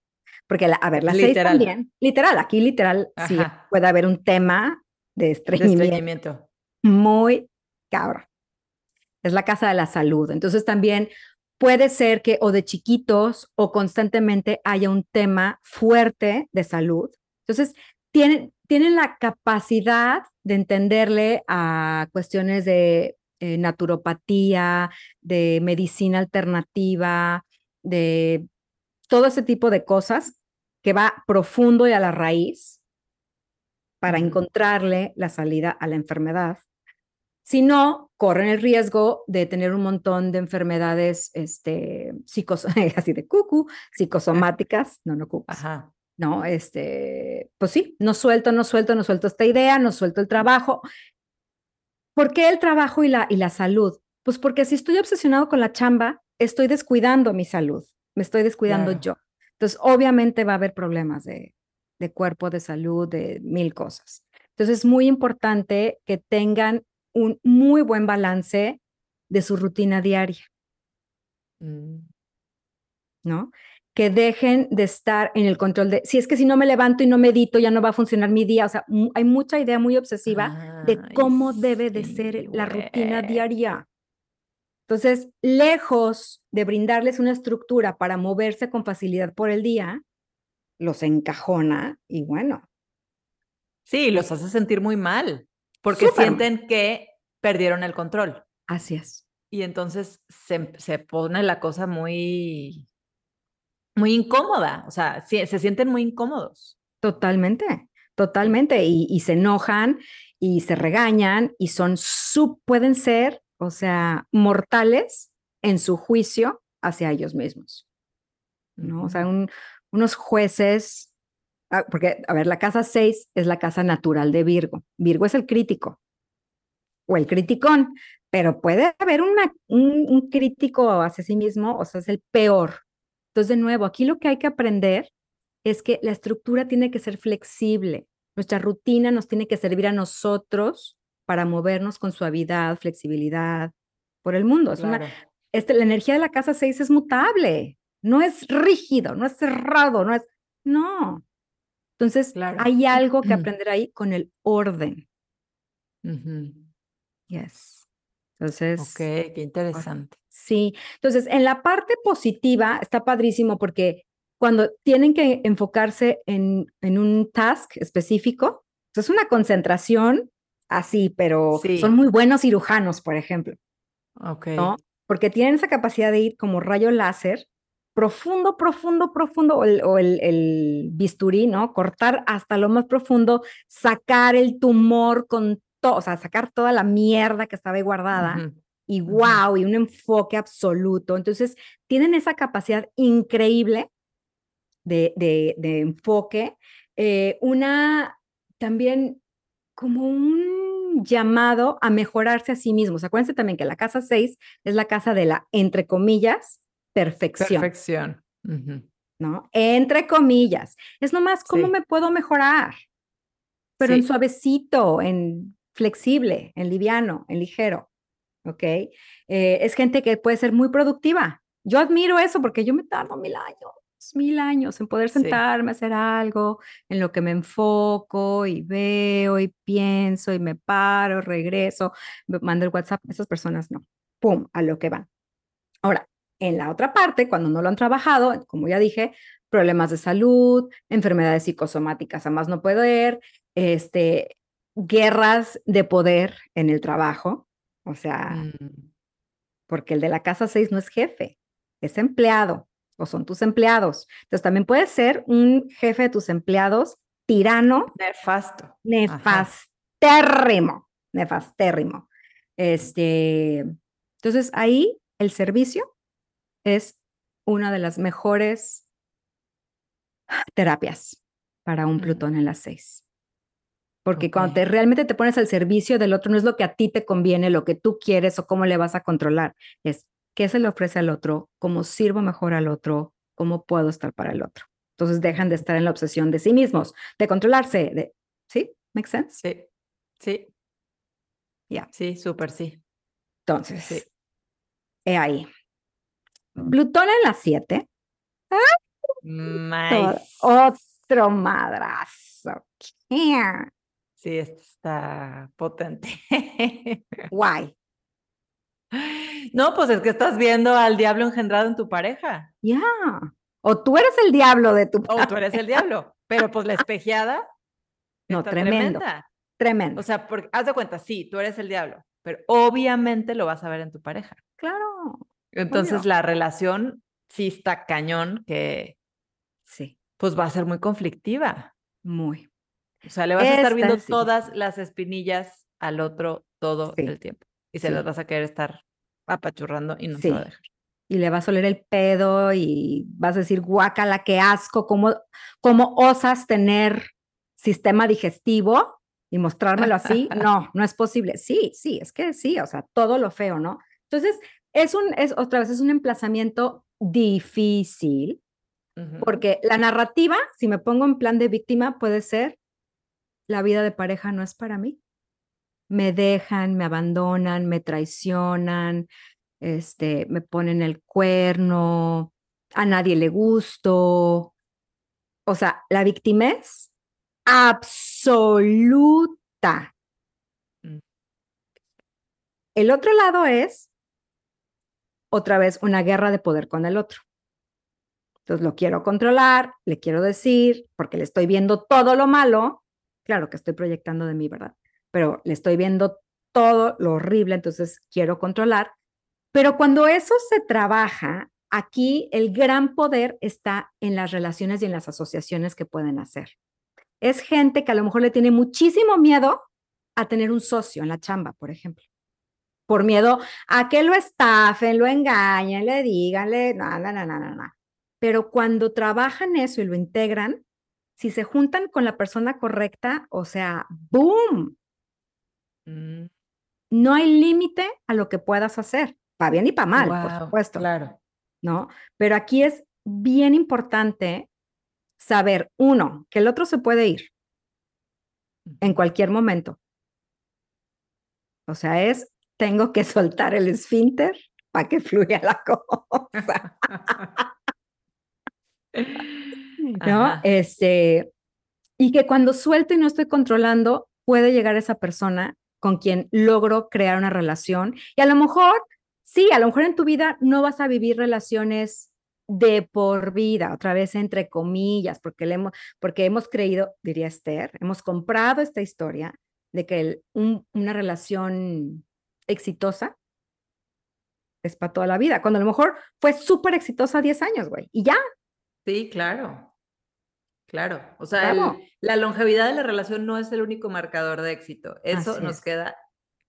porque a ver, la seis también, literal, aquí literal sí puede haber un tema de estreñimiento, muy cabrón. Es la casa de la salud. Entonces también puede ser que o de chiquitos o constantemente haya un tema fuerte de salud. Entonces, tienen, tienen la capacidad de entenderle a cuestiones de eh, naturopatía, de medicina alternativa, de todo ese tipo de cosas que va profundo y a la raíz para encontrarle la salida a la enfermedad. Si no, corren el riesgo de tener un montón de enfermedades este, psicos así de cucu, psicosomáticas, no, no cucus. No, este, pues sí, no suelto, no suelto, no suelto esta idea, no suelto el trabajo. ¿Por qué el trabajo y la, y la salud? Pues porque si estoy obsesionado con la chamba, estoy descuidando mi salud, me estoy descuidando yo. Entonces, obviamente va a haber problemas de, de cuerpo, de salud, de mil cosas. Entonces, es muy importante que tengan un muy buen balance de su rutina diaria. Mm. ¿No? Que dejen de estar en el control de, si es que si no me levanto y no medito, ya no va a funcionar mi día. O sea, hay mucha idea muy obsesiva de cómo debe de ser la rutina diaria. Entonces, lejos de brindarles una estructura para moverse con facilidad por el día, los encajona y bueno. Sí, los hace sentir muy mal, porque sienten que perdieron el control. Así es. Y entonces se, se pone la cosa muy muy incómoda, o sea, se, sienten muy incómodos. Totalmente, totalmente, y, se enojan y se regañan y son, sub, pueden ser, o sea, mortales en su juicio hacia ellos mismos. ¿no? O sea, unos jueces, ah, porque, a ver, la casa 6 es la casa natural de Virgo. Virgo es el crítico o el criticón, pero puede haber una, un, un, crítico hacia sí mismo, o sea, es el peor, entonces, de nuevo, aquí lo que hay que aprender es que la estructura tiene que ser flexible. Nuestra rutina nos tiene que servir a nosotros para movernos con suavidad, flexibilidad por el mundo. este, la energía de la casa 6 es mutable, no es rígido, no es cerrado, no es... No. Entonces, hay algo que aprender ahí con el orden. Yes. Entonces. Ok, qué interesante. Sí, entonces en la parte positiva está padrísimo porque cuando tienen que enfocarse en, en un task específico, pues, es una concentración así, pero son muy buenos cirujanos, por ejemplo. Ok. ¿no? Porque tienen esa capacidad de ir como rayo láser, profundo, profundo, profundo, o el, o el, bisturí, ¿no? Cortar hasta lo más profundo, sacar el tumor con todo, o sea, sacar toda la mierda que estaba ahí guardada y wow, y un enfoque absoluto. Entonces, tienen esa capacidad increíble de, de, enfoque, eh, una también como un llamado a mejorarse a sí mismos. Acuérdense también que la casa 6 es la casa de la, entre comillas, perfección. Perfección. ¿No? Entre comillas. Es nomás cómo me puedo mejorar, pero en suavecito, en flexible, en liviano, en ligero. ¿Ok? Eh, es gente que puede ser muy productiva. Yo admiro eso porque yo me tardo mil años mil años en poder sentarme a hacer algo en lo que me enfoco y veo y pienso y me paro, regreso, mando el WhatsApp. Esas personas no. ¡Pum! A lo que van. Ahora, en la otra parte, cuando no lo han trabajado, como ya dije, problemas de salud, enfermedades psicosomáticas a más no poder, este, guerras de poder en el trabajo, o sea, mm. porque el de la casa 6 no es jefe, es empleado o son tus empleados. Entonces también puede ser un jefe de tus empleados tirano. Nefasto. Nefastérrimo. Nefastérrimo. Este, entonces ahí el servicio es una de las mejores terapias para un Plutón en las seis. Porque cuando te, realmente te pones al servicio del otro, no es lo que a ti te conviene, lo que tú quieres o cómo le vas a controlar, es qué se le ofrece al otro, cómo sirvo mejor al otro, cómo puedo estar para el otro. Entonces dejan de estar en la obsesión de sí mismos, de controlarse, de, ¿sí? ¿Make sense? Sí, sí. Ya. Sí, súper sí. Entonces, sí. he ahí. Plutón en las siete. Otro madrazo. Sí, está potente. Guay. No, pues es que estás viendo al diablo engendrado en tu pareja. Ya. O tú eres el diablo de tu pareja. O tú eres el diablo. Pero pues la espejeada. No, tremendo. Tremendo. O sea, haz de cuenta, sí, tú eres el diablo, pero obviamente lo vas a ver en tu pareja. Claro. Entonces la relación sí está cañón que. Sí. Pues va a ser muy conflictiva. Muy. O sea, le vas a estar viendo todas las espinillas al otro todo el tiempo y se las vas a querer estar apachurrando y no se va a dejar. Y le vas a oler el pedo y vas a decir, guácala, qué asco, ¿cómo, cómo osas tener sistema digestivo y mostrármelo así? No, no es posible. Sí, sí, es que sí, o sea, todo lo feo, ¿no? Entonces, es un, es otra vez, es un emplazamiento difícil, porque la narrativa, si me pongo en plan de víctima, puede ser, la vida de pareja no es para mí me dejan, me abandonan, me traicionan, este, me ponen el cuerno, a nadie le gusto. O sea, la víctima es absoluta. Mm. El otro lado es, otra vez, una guerra de poder con el otro. Entonces lo quiero controlar, le quiero decir, porque le estoy viendo todo lo malo. Claro que estoy proyectando de mí, ¿verdad? pero le estoy viendo todo lo horrible, entonces quiero controlar. Pero cuando eso se trabaja, aquí el gran poder está en las relaciones y en las asociaciones que pueden hacer. Es gente que a lo mejor le tiene muchísimo miedo a tener un socio en la chamba, por ejemplo. Por miedo a que lo estafen, lo engañen, le digan, le, no, no, no, no, no. Pero cuando trabajan eso y lo integran, si se juntan con la persona correcta, o sea, ¡boom! Mm. No hay límite a lo que puedas hacer, para bien y para mal, por supuesto. Claro. ¿No? Pero aquí es bien importante saber, uno, que el otro se puede ir en cualquier momento. O sea, es, tengo que soltar el esfínter para que fluya la cosa. ¿No? Este, y que cuando suelto y no estoy controlando, puede llegar esa persona con quien logro crear una relación. Y a lo mejor, sí, a lo mejor en tu vida no vas a vivir relaciones de por vida, otra vez entre comillas, porque, le hemos, porque hemos creído, diría Esther, hemos comprado esta historia de que una relación exitosa es para toda la vida, cuando a lo mejor fue súper exitosa 10 años, güey, y ya. Sí, claro. Claro, o sea, la longevidad de la relación no es el único marcador de éxito. Eso nos queda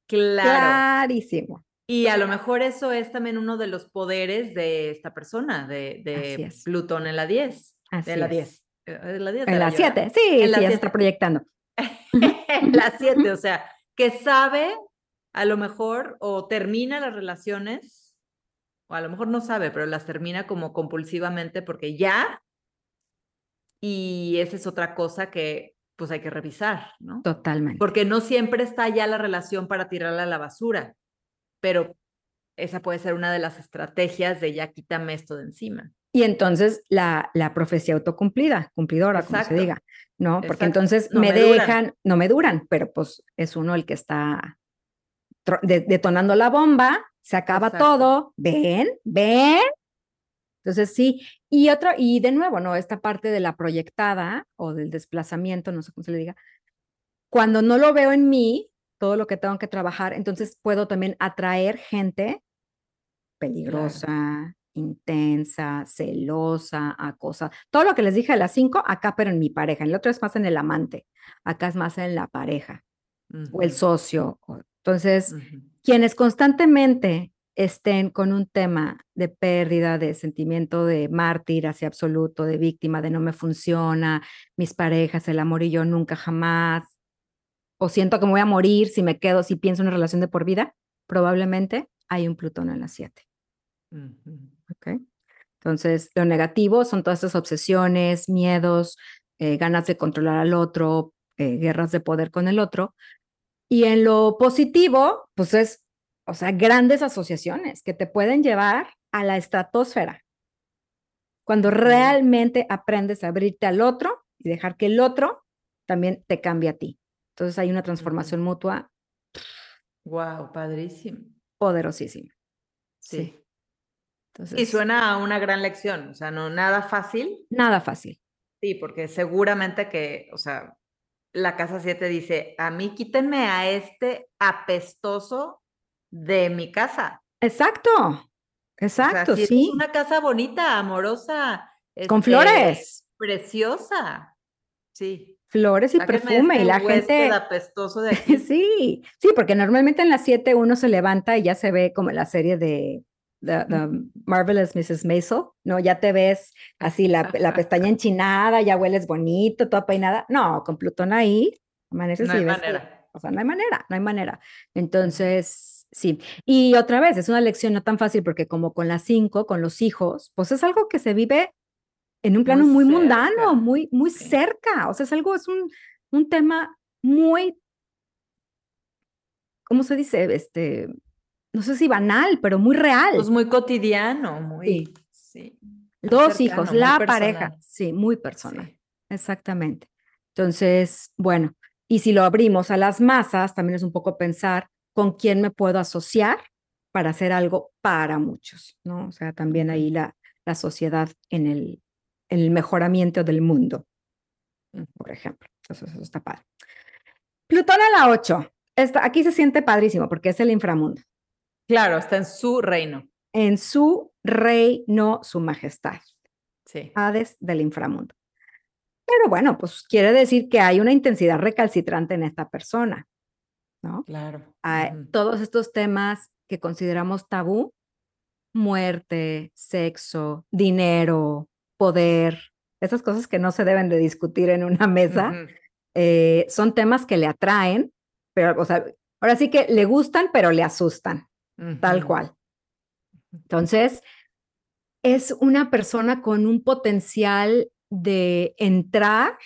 claro. Clarísimo. Y a lo mejor eso es también uno de los poderes de esta persona, de, de Plutón en la 10. Así de la 10. Eh, la 10 en la 7, sí, en la ya se está proyectando. en la 7, o sea, que sabe a lo mejor o termina las relaciones, o a lo mejor no sabe, pero las termina como compulsivamente porque ya, y esa es otra cosa que pues hay que revisar, ¿no? Totalmente. Porque no siempre está ya la relación para tirarla a la basura, pero esa puede ser una de las estrategias de ya quítame esto de encima. Y entonces la, la profecía autocumplida, cumplidora, como se diga, ¿no? Porque entonces me, dejan, no me duran, pero pues es uno el que está detonando la bomba, se acaba todo, ven, ven. Entonces sí, y otro, y de nuevo, ¿no? Esta parte de la proyectada o del desplazamiento, no sé cómo se le diga, cuando no lo veo en mí, todo lo que tengo que trabajar, entonces puedo también atraer gente peligrosa, intensa, celosa, acosa. Todo lo que les dije a las cinco, acá, pero en mi pareja. El otro es más en el amante. Acá es más en la pareja o el socio. Entonces, quienes constantemente estén con un tema de pérdida, de sentimiento de mártir hacia absoluto, de víctima, de no me funciona, mis parejas, el amor y yo nunca jamás, o siento que me voy a morir si me quedo, si pienso en una relación de por vida, probablemente hay un Plutón en las siete. Entonces, lo negativo son todas estas obsesiones, miedos, eh, ganas de controlar al otro, eh, guerras de poder con el otro. Y en lo positivo, pues es, o sea, grandes asociaciones que te pueden llevar a la estratosfera. Cuando realmente aprendes a abrirte al otro y dejar que el otro también te cambie a ti. Entonces hay una transformación mutua. Wow, padrísimo. Poderosísima. sí y suena a una gran lección, o sea, no nada fácil. Nada fácil. Sí, porque seguramente que, o sea, la casa 7 dice, a mí quítenme a este apestoso de mi casa. Exacto, exacto, sí. Es una casa bonita, amorosa. Con este, flores. Preciosa. Sí. Flores y perfume y la gente apestoso de aquí. sí, sí, porque normalmente en las 7 uno se levanta y ya se ve como la serie de The, Marvelous Mrs. Maisel, ¿no? Ya te ves así la, la, pestaña enchinada, ya hueles bonito, toda peinada. No, con Plutón ahí, amaneces no hay manera. o sea, no hay manera, no hay manera. Entonces, sí. Y otra vez, es una lección no tan fácil porque como con las cinco, con los hijos, pues es algo que se vive en un plano muy, mundano, muy, muy cerca. O sea, es algo, es un, un tema muy, ¿cómo se dice? Este, no sé si banal, pero muy real. Pues muy cotidiano, muy. Sí. Dos hijos, la pareja. Sí, muy personal. Exactamente. Entonces, bueno, y si lo abrimos a las masas, también es un poco pensar con quién me puedo asociar para hacer algo para muchos, ¿no? O sea, también ahí la, la sociedad en el, el mejoramiento del mundo, por ejemplo. Entonces, eso está padre. Plutón a la 8. aquí se siente padrísimo porque es el inframundo. Claro, está en su reino. En su reino, su majestad. Sí. Hades del inframundo. Pero bueno, pues quiere decir que hay una intensidad recalcitrante en esta persona, ¿no? Claro. Todos estos temas que consideramos tabú, muerte, sexo, dinero, poder, esas cosas que no se deben de discutir en una mesa, eh, son temas que le atraen, pero, o sea, ahora sí que le gustan, pero le asustan tal cual. Entonces, es una persona con un potencial de entrar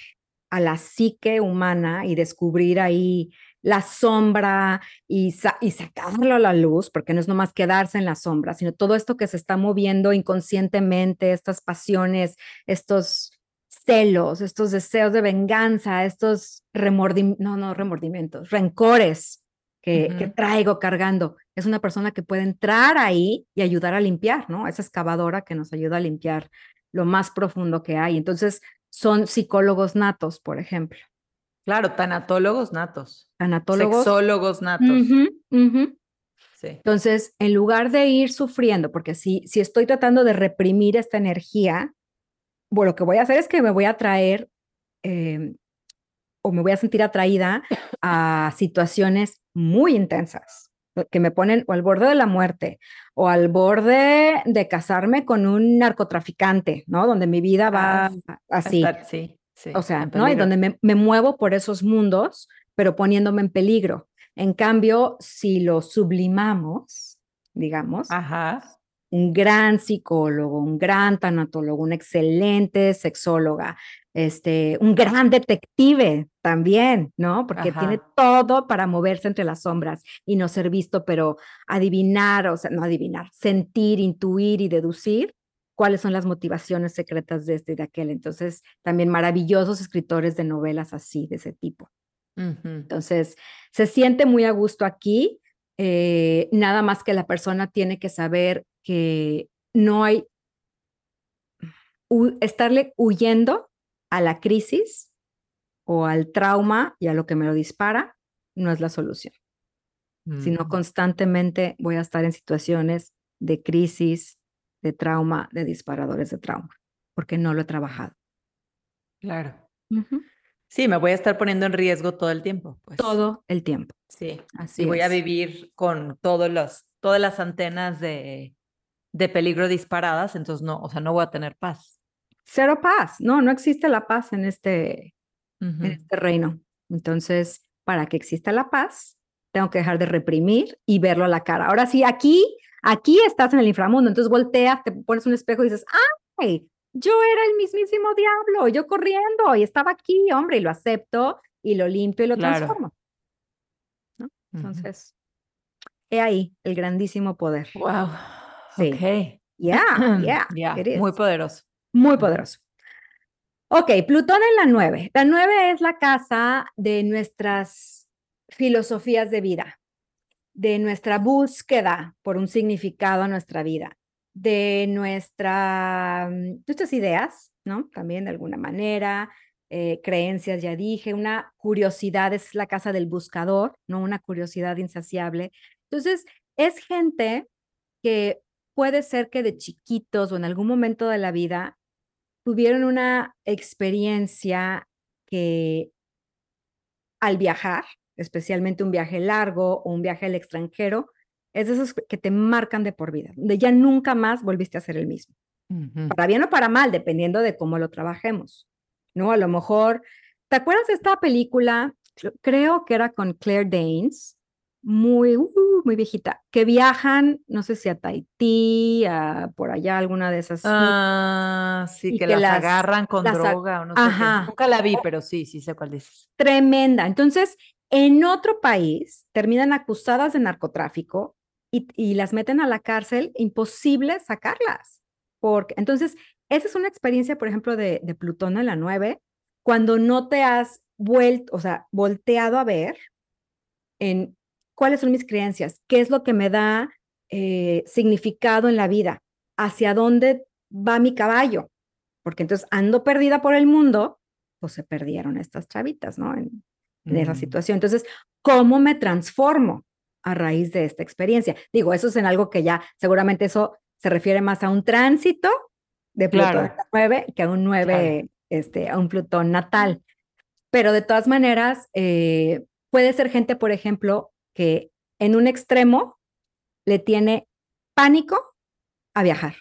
a la psique humana y descubrir ahí la sombra y, y, sacarlo a la luz, porque no es nomás quedarse en la sombra, sino todo esto que se está moviendo inconscientemente, estas pasiones, estos celos, estos deseos de venganza, estos remordimientos, no, no remordimientos, rencores que, traigo cargando. Es una persona que puede entrar ahí y ayudar a limpiar, ¿no? Esa excavadora que nos ayuda a limpiar lo más profundo que hay. Entonces, son psicólogos natos, por ejemplo. Claro, tanatólogos natos. Tanatólogos. Sexólogos natos. Sí. Entonces, en lugar de ir sufriendo, porque si, si estoy tratando de reprimir esta energía, bueno, lo que voy a hacer es que me voy a traer em, o me voy a sentir atraída a situaciones muy intensas, que me ponen o al borde de la muerte o al borde de casarme con un narcotraficante, ¿no? Donde mi vida va Ah, así. Estar- sí, sí, o sea, ¿no? Y donde me, me muevo por esos mundos, pero poniéndome en peligro. En cambio, si lo sublimamos, digamos, Ajá. un gran psicólogo, un gran tanatólogo, una excelente sexóloga, este, un gran detective también, ¿no? Porque tiene todo para moverse entre las sombras y no ser visto, pero adivinar, o sea, no adivinar, sentir, intuir y deducir cuáles son las motivaciones secretas de este y de aquel. Entonces, también maravillosos escritores de novelas así, de ese tipo. Entonces, se siente muy a gusto aquí, eh, nada más que la persona tiene que saber que no hay, hu- estarle huyendo a la crisis o al trauma y a lo que me lo dispara, no es la solución, sino Mm. constantemente voy a estar en situaciones de crisis, de trauma, de disparadores de trauma, porque no lo he trabajado. Claro. Sí, me voy a estar poniendo en riesgo todo el tiempo. Pues. Todo el tiempo. Sí. Así y voy a vivir con todos los, todas las antenas de, de peligro disparadas, entonces no, o sea, no voy a tener paz. Cero paz, no, no existe la paz en este, en este reino. Entonces, para que exista la paz, tengo que dejar de reprimir y verlo a la cara. Ahora sí, aquí, aquí estás en el inframundo, entonces volteas, te pones un espejo y dices, ¡ay! Yo era el mismísimo diablo, yo corriendo y estaba aquí, hombre, y lo acepto y lo limpio y lo Claro. transformo. Ujú. Entonces, he ahí el grandísimo poder. Wow. Sí. Ok. Yeah, yeah, it muy poderoso. Muy poderoso. Ok, Plutón en la 9. La 9 es la casa de nuestras filosofías de vida, de nuestra búsqueda por un significado a nuestra vida, de nuestra, mm, nuestras ideas, ¿no? También de alguna manera, eh, creencias, ya dije, una curiosidad, es la casa del buscador, ¿no? Una curiosidad insaciable. Entonces, es gente que puede ser que de chiquitos o en algún momento de la vida tuvieron una experiencia que al viajar, especialmente un viaje largo o un viaje al extranjero, es de esos que te marcan de por vida, donde ya nunca más volviste a ser el mismo, Ujú. para bien o para mal, dependiendo de cómo lo trabajemos, ¿no? A lo mejor, ¿te acuerdas de esta película? Cre- Creo que era con Claire Danes, muy, uh, muy viejita, que viajan, no sé si a Tahití, a por allá, alguna de esas. Ah, sí, que, que las, agarran con las droga o no sé qué. Ajá. Nunca la vi, pero sí, sí sé cuál dices. tremenda. Entonces, en otro país terminan acusadas de narcotráfico y, las meten a la cárcel, imposible sacarlas. Porque, entonces, esa es una experiencia, por ejemplo, de, Plutón en la 9, cuando no te has vuelto, o sea, volteado a ver en cuáles son mis creencias, qué es lo que me da eh, significado en la vida, hacia dónde va mi caballo. Porque entonces ando perdida por el mundo, pues se perdieron estas chavitas, ¿no? En esa situación. Entonces, ¿cómo me transformo a raíz de esta experiencia? Digo, eso es en algo que ya seguramente eso se refiere más a un tránsito de Plutón Claro. en la 9 que a un 9, este, a un Plutón natal. Pero de todas maneras, eh, puede ser gente, por ejemplo, que en un extremo le tiene pánico a viajar.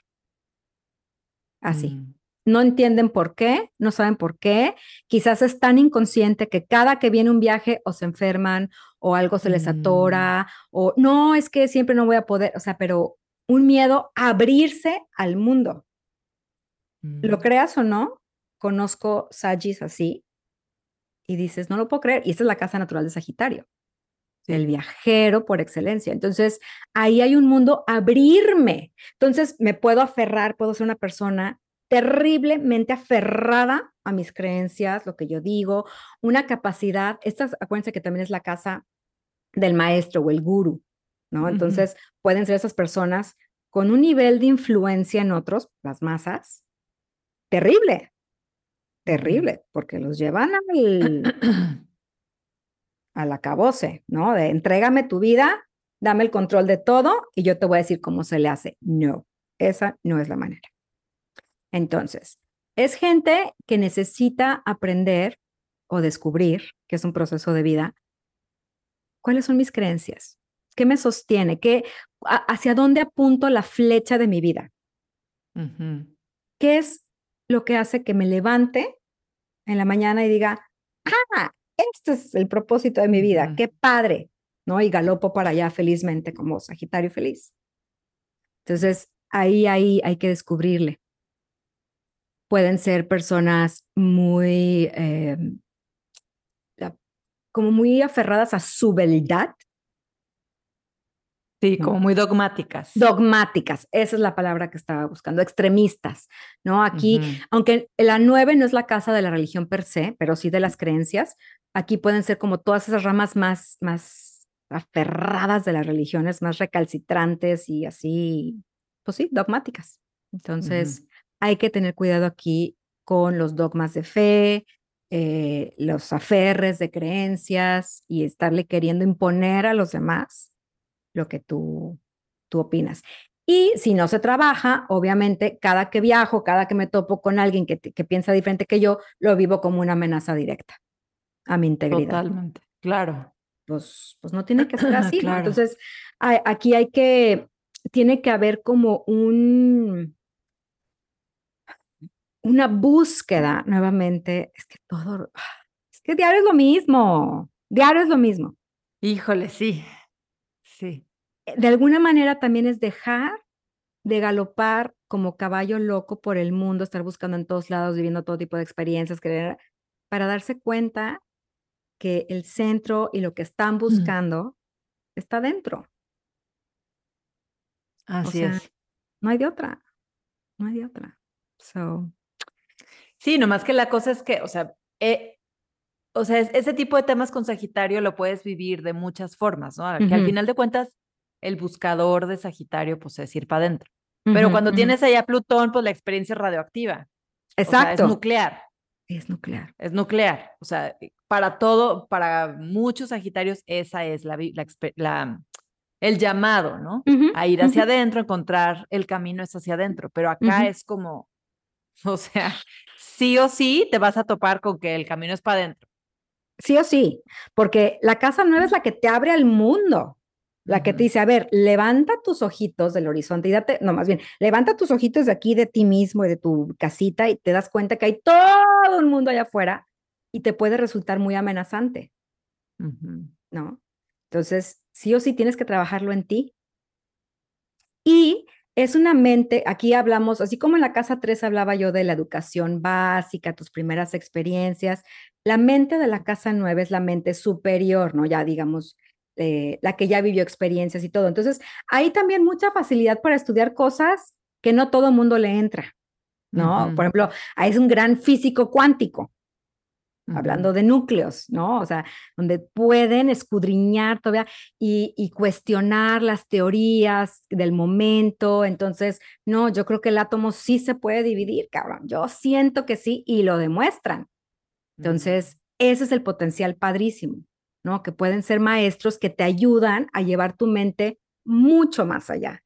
Así Mm. No entienden por qué, no saben por qué. Quizás es tan inconsciente que cada que viene un viaje o se enferman o algo se les Mm. atora o no, es que siempre no voy a poder, o sea, pero un miedo a abrirse al mundo. Lo Mm. creas o no, conozco Sagis así y dices, no lo puedo creer. Y esta es la casa natural de Sagitario, el viajero por excelencia. Entonces, ahí hay un mundo abrirme. Entonces, me puedo aferrar, puedo ser una persona terriblemente aferrada a mis creencias, lo que yo digo, una capacidad, esta, acuérdense que también es la casa del maestro o el guru, ¿no? Entonces, pueden ser esas personas con un nivel de influencia en otros, las masas, terrible, terrible, porque los llevan al, al acabose, ¿no? De entrégame tu vida, dame el control de todo y yo te voy a decir cómo se le hace. No, esa no es la manera. Entonces, es gente que necesita aprender o descubrir, que es un proceso de vida, cuáles son mis creencias. qué me sostiene? ¿Qué, ¿Hacia dónde apunto la flecha de mi vida? ¿Qué es lo que hace que me levante en la mañana y diga, ah, este es el propósito de mi vida, qué padre, ¿no? Y galopo para allá felizmente como Sagitario feliz. Entonces, ahí, ahí hay que descubrirle. Pueden ser personas muy, em, como muy aferradas a su verdad, Sí, como muy dogmáticas. Dogmáticas, esa es la palabra que estaba buscando, extremistas, ¿no? Aquí, aunque la nueve no es la casa de la religión per se, pero sí de las creencias, aquí pueden ser como todas esas ramas más, más aferradas de las religiones, más recalcitrantes y así, pues sí, dogmáticas. Entonces, hay que tener cuidado aquí con los dogmas de fe, eh, los aferres de creencias y estarle queriendo imponer a los demás lo que tú, tú opinas. Y si no se trabaja, obviamente, cada que viajo, cada que me topo con alguien que, que piensa diferente que yo, lo vivo como una amenaza directa a mi integridad. Totalmente, claro. Pues, pues no tiene que ser así. Entonces, aquí hay que, tiene que haber como un, una búsqueda nuevamente. Es que todo, es que diario es lo mismo, diario es lo mismo. Híjole, sí, sí. Eh, de alguna manera también es dejar de galopar como caballo loco por el mundo, estar buscando en todos lados, viviendo todo tipo de experiencias, para darse cuenta que el centro y lo que están buscando está dentro. Así es. No hay de otra. No hay de otra. So. Sí, nomás que la cosa es que, o sea, eh, o sea, ese tipo de temas con Sagitario lo puedes vivir de muchas formas, ¿no? Que al final de cuentas, el buscador de Sagitario, pues es ir para adentro. Pero cuando tienes allá Plutón, pues la experiencia es radioactiva. Exacto. es nuclear. Es nuclear. Es nuclear. O sea, para todo, para muchos Sagitarios, esa es la, la, el llamado, ¿no? a ir hacia adentro, encontrar el camino es hacia adentro. Pero acá es como, o sea, sí o sí te vas a topar con que el camino es para adentro. Sí o sí, porque la casa nueva es la que te abre al mundo. La que te dice, a ver, levanta tus ojitos del horizonte y date, no, más bien, levanta tus ojitos de aquí, de ti mismo y de tu casita y te das cuenta que hay todo un mundo allá afuera y te puede resultar muy amenazante, ¿no? Entonces, sí o sí tienes que trabajarlo en ti. Y es una mente, aquí hablamos, así como en la casa 3 hablaba yo de la educación básica, tus primeras experiencias, la mente de la casa 9 es la mente superior, ¿no? Ya digamos, eh, la que ya vivió experiencias y todo. Entonces, hay también mucha facilidad para estudiar cosas que no todo mundo le entra, ¿no? Por ejemplo, es un gran físico cuántico, hablando de núcleos, ¿no? O sea, donde pueden escudriñar todavía y, y, cuestionar las teorías del momento. Entonces, no, yo creo que el átomo sí se puede dividir, cabrón. Yo siento que sí y lo demuestran. Entonces, ese es el potencial padrísimo. ¿no? Que pueden ser maestros que te ayudan a llevar tu mente mucho más allá.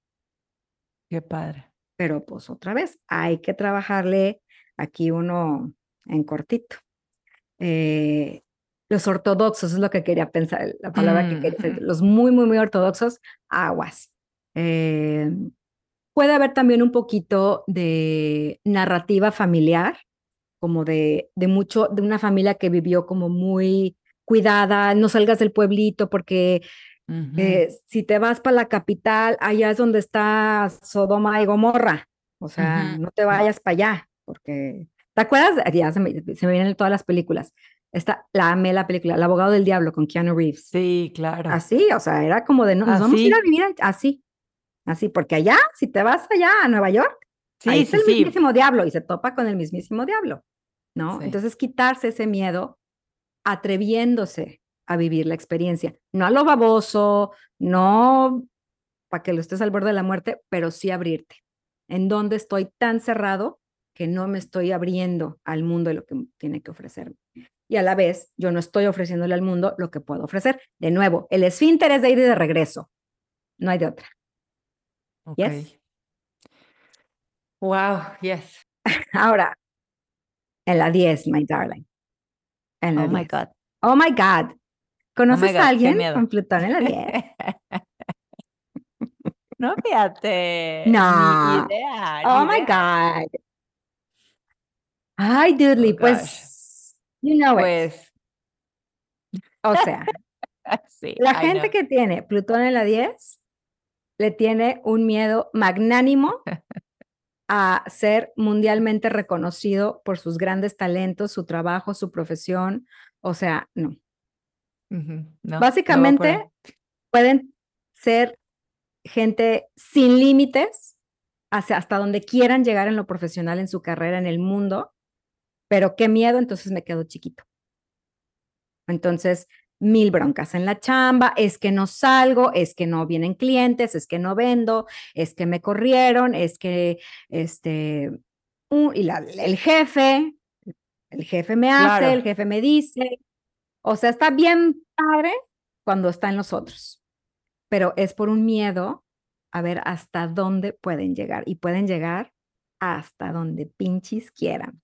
Qué padre. Pero pues otra vez, hay que trabajarle aquí uno en cortito. Eh, los ortodoxos es lo que quería pensar, la palabra que quería decir. Mm, los muy, muy, muy ortodoxos, aguas. Eh, puede haber también un poquito de narrativa familiar, como de, de mucho, de una familia que vivió como muy cuidada, no salgas del pueblito porque eh, si te vas para la capital, allá es donde está Sodoma y Gomorra. O sea, no te vayas para allá, porque, ¿te acuerdas? Ya se me, vienen todas las películas. Esta, la amé la película, El abogado del diablo con Keanu Reeves. Sí, claro. Así, o sea, era como de, no, nos vamos a ir a vivir así, así, porque allá, si te vas allá a Nueva York, sí, ahí es el mismísimo diablo y se topa con el mismísimo diablo, ¿no? Entonces, quitarse ese miedo atreviéndose a vivir la experiencia. No a lo baboso, no para que lo estés al borde de la muerte, pero sí abrirte. En donde estoy tan cerrado que no me estoy abriendo al mundo de lo que tiene que ofrecerme. Y a la vez, yo no estoy ofreciéndole al mundo lo que puedo ofrecer. De nuevo, el esfínter es de ir y de regreso. No hay de otra. Yes. Wow, yes. Ahora, en la 10, my darling oh my God. Oh my God. ¿Conoces oh a alguien con Plutón en la 10? No, fíjate. No. Ni idea. Oh my. God. Ay, Dudley, Oh, pues, you know it. Pues, O sea, sí. la I gente know. que tiene Plutón en la 10 le tiene un miedo magnánimo a ser mundialmente reconocido por sus grandes talentos, su trabajo, su profesión. O sea, no. Básicamente pueden ser gente sin límites hacia hasta donde quieran llegar en lo profesional, en su carrera, en el mundo, pero qué miedo, entonces me quedo chiquito. Entonces, mil broncas en la chamba, es que no salgo, es que no vienen clientes, es que no vendo, es que me corrieron, es que este, uh, y la- el jefe, el jefe me hace, Claro. el jefe me dice, o sea, está bien padre cuando está en los otros, pero es por un miedo a ver hasta dónde pueden llegar y pueden llegar hasta donde pinches quieran.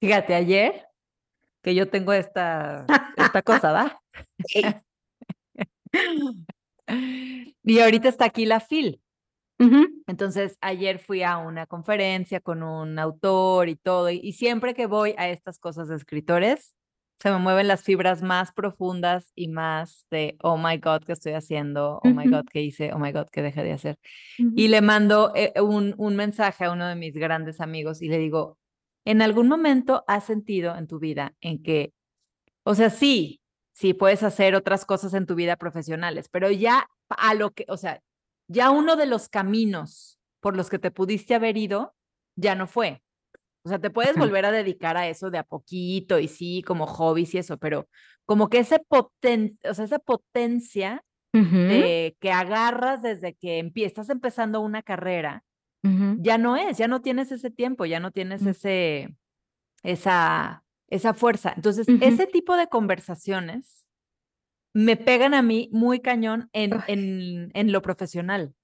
Fíjate, ayer que yo tengo esta, esta cosa, ¿va? Y ahorita está aquí la FIL. Ujú, Entonces, ayer fui a una conferencia con un autor y todo, y, y siempre que voy a estas cosas de escritores, se me mueven las fibras más profundas y más de, oh my God, ¿qué estoy haciendo? Oh my Ujú. God, ¿qué hice? Oh my God, ¿qué dejé de hacer? ujú. Y le mando eh, un, un mensaje a uno de mis grandes amigos y le digo, ¿en algún momento has sentido en tu vida en que, o sea, sí, sí puedes hacer otras cosas en tu vida profesionales, pero ya a lo que, o sea, ya uno de los caminos por los que te pudiste haber ido ya no fue. O sea, te puedes volver a dedicar a eso de a poquito y sí, como hobbies y eso, pero como que ese poten, o sea, esa potencia de que agarras desde que empiezas empezando una carrera, ya no es, ya no tienes ese tiempo, ya no tienes Mm. ese, esa, esa fuerza. Entonces, ese tipo de conversaciones me pegan a mí muy cañón en, en, en lo profesional.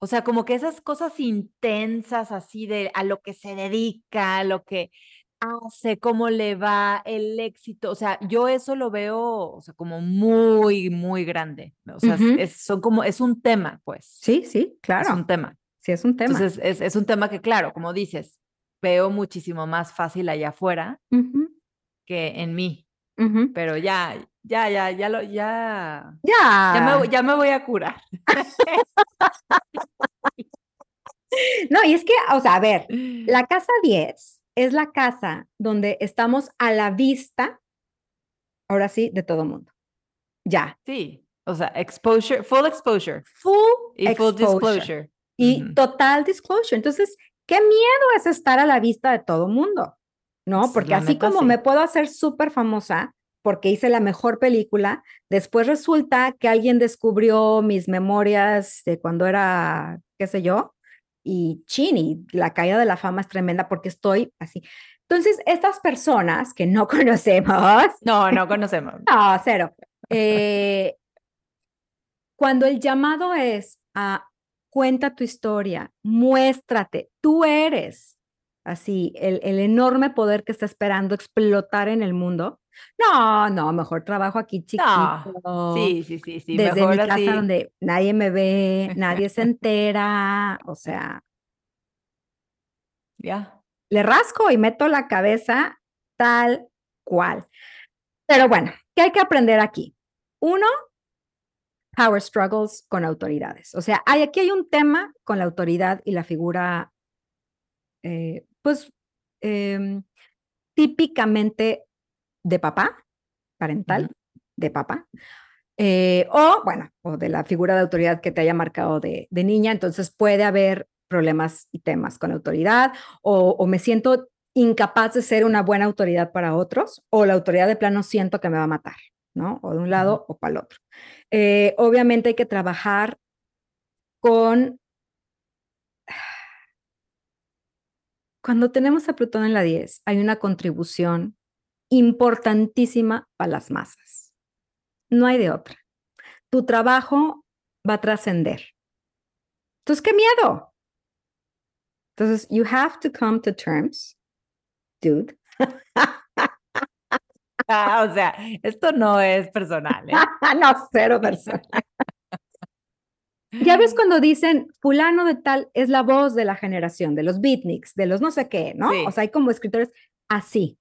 O sea, como que esas cosas intensas así de a lo que se dedica, a lo que hace, cómo le va, el éxito. O sea, yo eso lo veo, o sea, como muy, muy grande. O sea, es- es, son como, es un tema, pues. Sí, sí, Es claro. un tema. Sí, es un tema. Entonces, es, es un tema que, claro, como dices, veo muchísimo más fácil allá afuera que en mí. Pero ya, ya, ya, ya lo, ya, Ya. ya me, voy- ya me voy a curar. No, y es que, o sea, a ver, la casa 10 es la casa donde estamos a la vista, ahora sí, de todo mundo. Ya. Sí, o sea, exposure, full exposure Full y full exposure. disclosure. Y Ujú. total disclosure. Entonces, qué miedo es estar a la vista de todo mundo, ¿no? Porque la así neta, como sí. me puedo hacer súper famosa porque hice la mejor película, después resulta que alguien descubrió mis memorias de cuando era, qué sé yo, y chin, y la caída de la fama es tremenda porque estoy así. Entonces, estas personas que no conocemos, No, no conocemos. no, cero. Eh, cuando el llamado es a cuenta tu historia, muéstrate, tú eres así, el, el enorme poder que está esperando explotar en el mundo. No, no, mejor trabajo aquí chiquito. No, sí, sí, sí, sí. desde mejor mi casa así. donde nadie me ve, nadie se entera, o sea, Ya. le rasco y meto la cabeza tal cual. Pero bueno, ¿qué hay que aprender aquí? Uno, power struggles con autoridades. O sea, hay, aquí hay un tema con la autoridad y la figura, eh, pues, em, típicamente de papá, parental, de papá. eh, o, bueno, o de la figura de autoridad que te haya marcado de, de niña. Entonces puede haber problemas y temas con autoridad o, o me siento incapaz de ser una buena autoridad para otros o la autoridad de plano siento que me va a matar, ¿no? O de un lado o para el otro. Eh, obviamente hay que trabajar con... Cuando tenemos a Plutón en la 10, hay una contribución importantísima para las masas. No hay de otra. Tu trabajo va a trascender. Entonces, ¿qué miedo? Entonces, you have to come to terms, dude. Ah, o sea, esto no es personal, ¿eh? no, cero persona. Ya ves cuando dicen fulano de tal es la voz de la generación, de los beatniks, de los no sé qué, ¿no? Sí. O sea, hay como escritores así.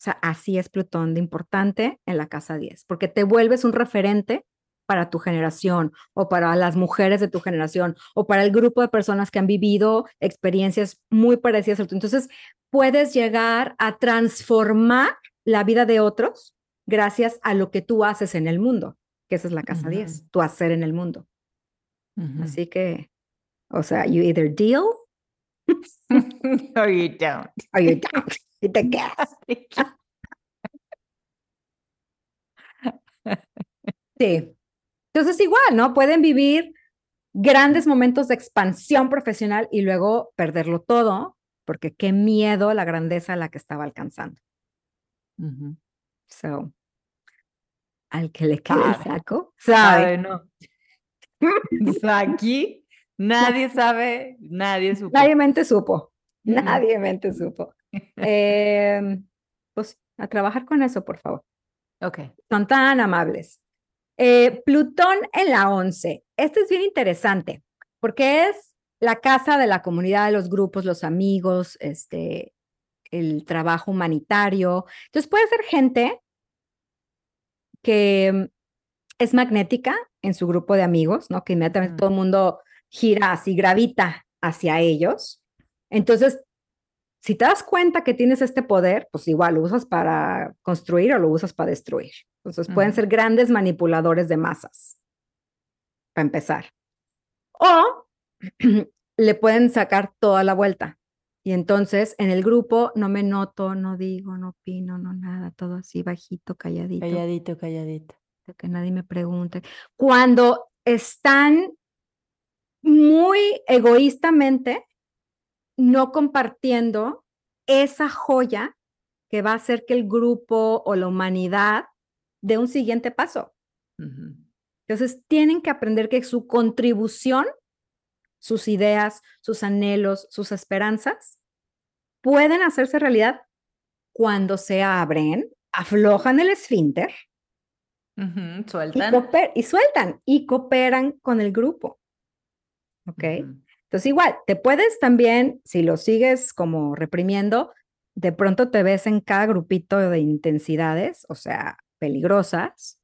O sea, así es Plutón de importante en la casa 10, porque te vuelves un referente para tu generación o para las mujeres de tu generación o para el grupo de personas que han vivido experiencias muy parecidas a tú. Entonces, puedes llegar a transformar la vida de otros gracias a lo que tú haces en el mundo, que esa es la casa 10, tu hacer en el mundo. Así que, o sea, you either deal or you don't. or you don't. Y te quedas. Sí. Entonces, igual, ¿no? Pueden vivir grandes momentos de expansión profesional y luego perderlo todo, porque qué miedo la grandeza a la que estaba alcanzando. So, al que le quede el saco, sabe. Sabe, no. Sea, Aquí nadie sabe, nadie supo. Nadie mente supo. Nadie mente supo. Em, pues a trabajar con eso, por favor. Ok. Son tan amables. Eh, Plutón en la 11. Este es bien interesante porque es la casa de la comunidad, los grupos, los amigos, este, el trabajo humanitario. Entonces puede ser gente que mm, es magnética en su grupo de amigos, ¿no? Que inmediatamente Mm. todo el mundo gira así, gravita hacia ellos. Entonces, si te das cuenta que tienes este poder, pues igual lo usas para construir o lo usas para destruir. Entonces, pueden ser grandes manipuladores de masas, para empezar. O le pueden sacar toda la vuelta. Y entonces, en el grupo no me noto, no digo, no opino, no nada, todo así bajito, calladito Calladito, calladito. que nadie me pregunte. Cuando están muy egoístamente no compartiendo esa joya que va a hacer que el grupo o la humanidad dé un siguiente paso. Entonces, tienen que aprender que su contribución, sus ideas, sus anhelos, sus esperanzas, pueden hacerse realidad cuando se abren, aflojan el esfínter Sueltan. y sueltan y cooperan con el grupo. ¿Ok? Entonces, igual, te puedes también, si lo sigues como reprimiendo, de pronto te ves en cada grupito de intensidades, o sea, peligrosas,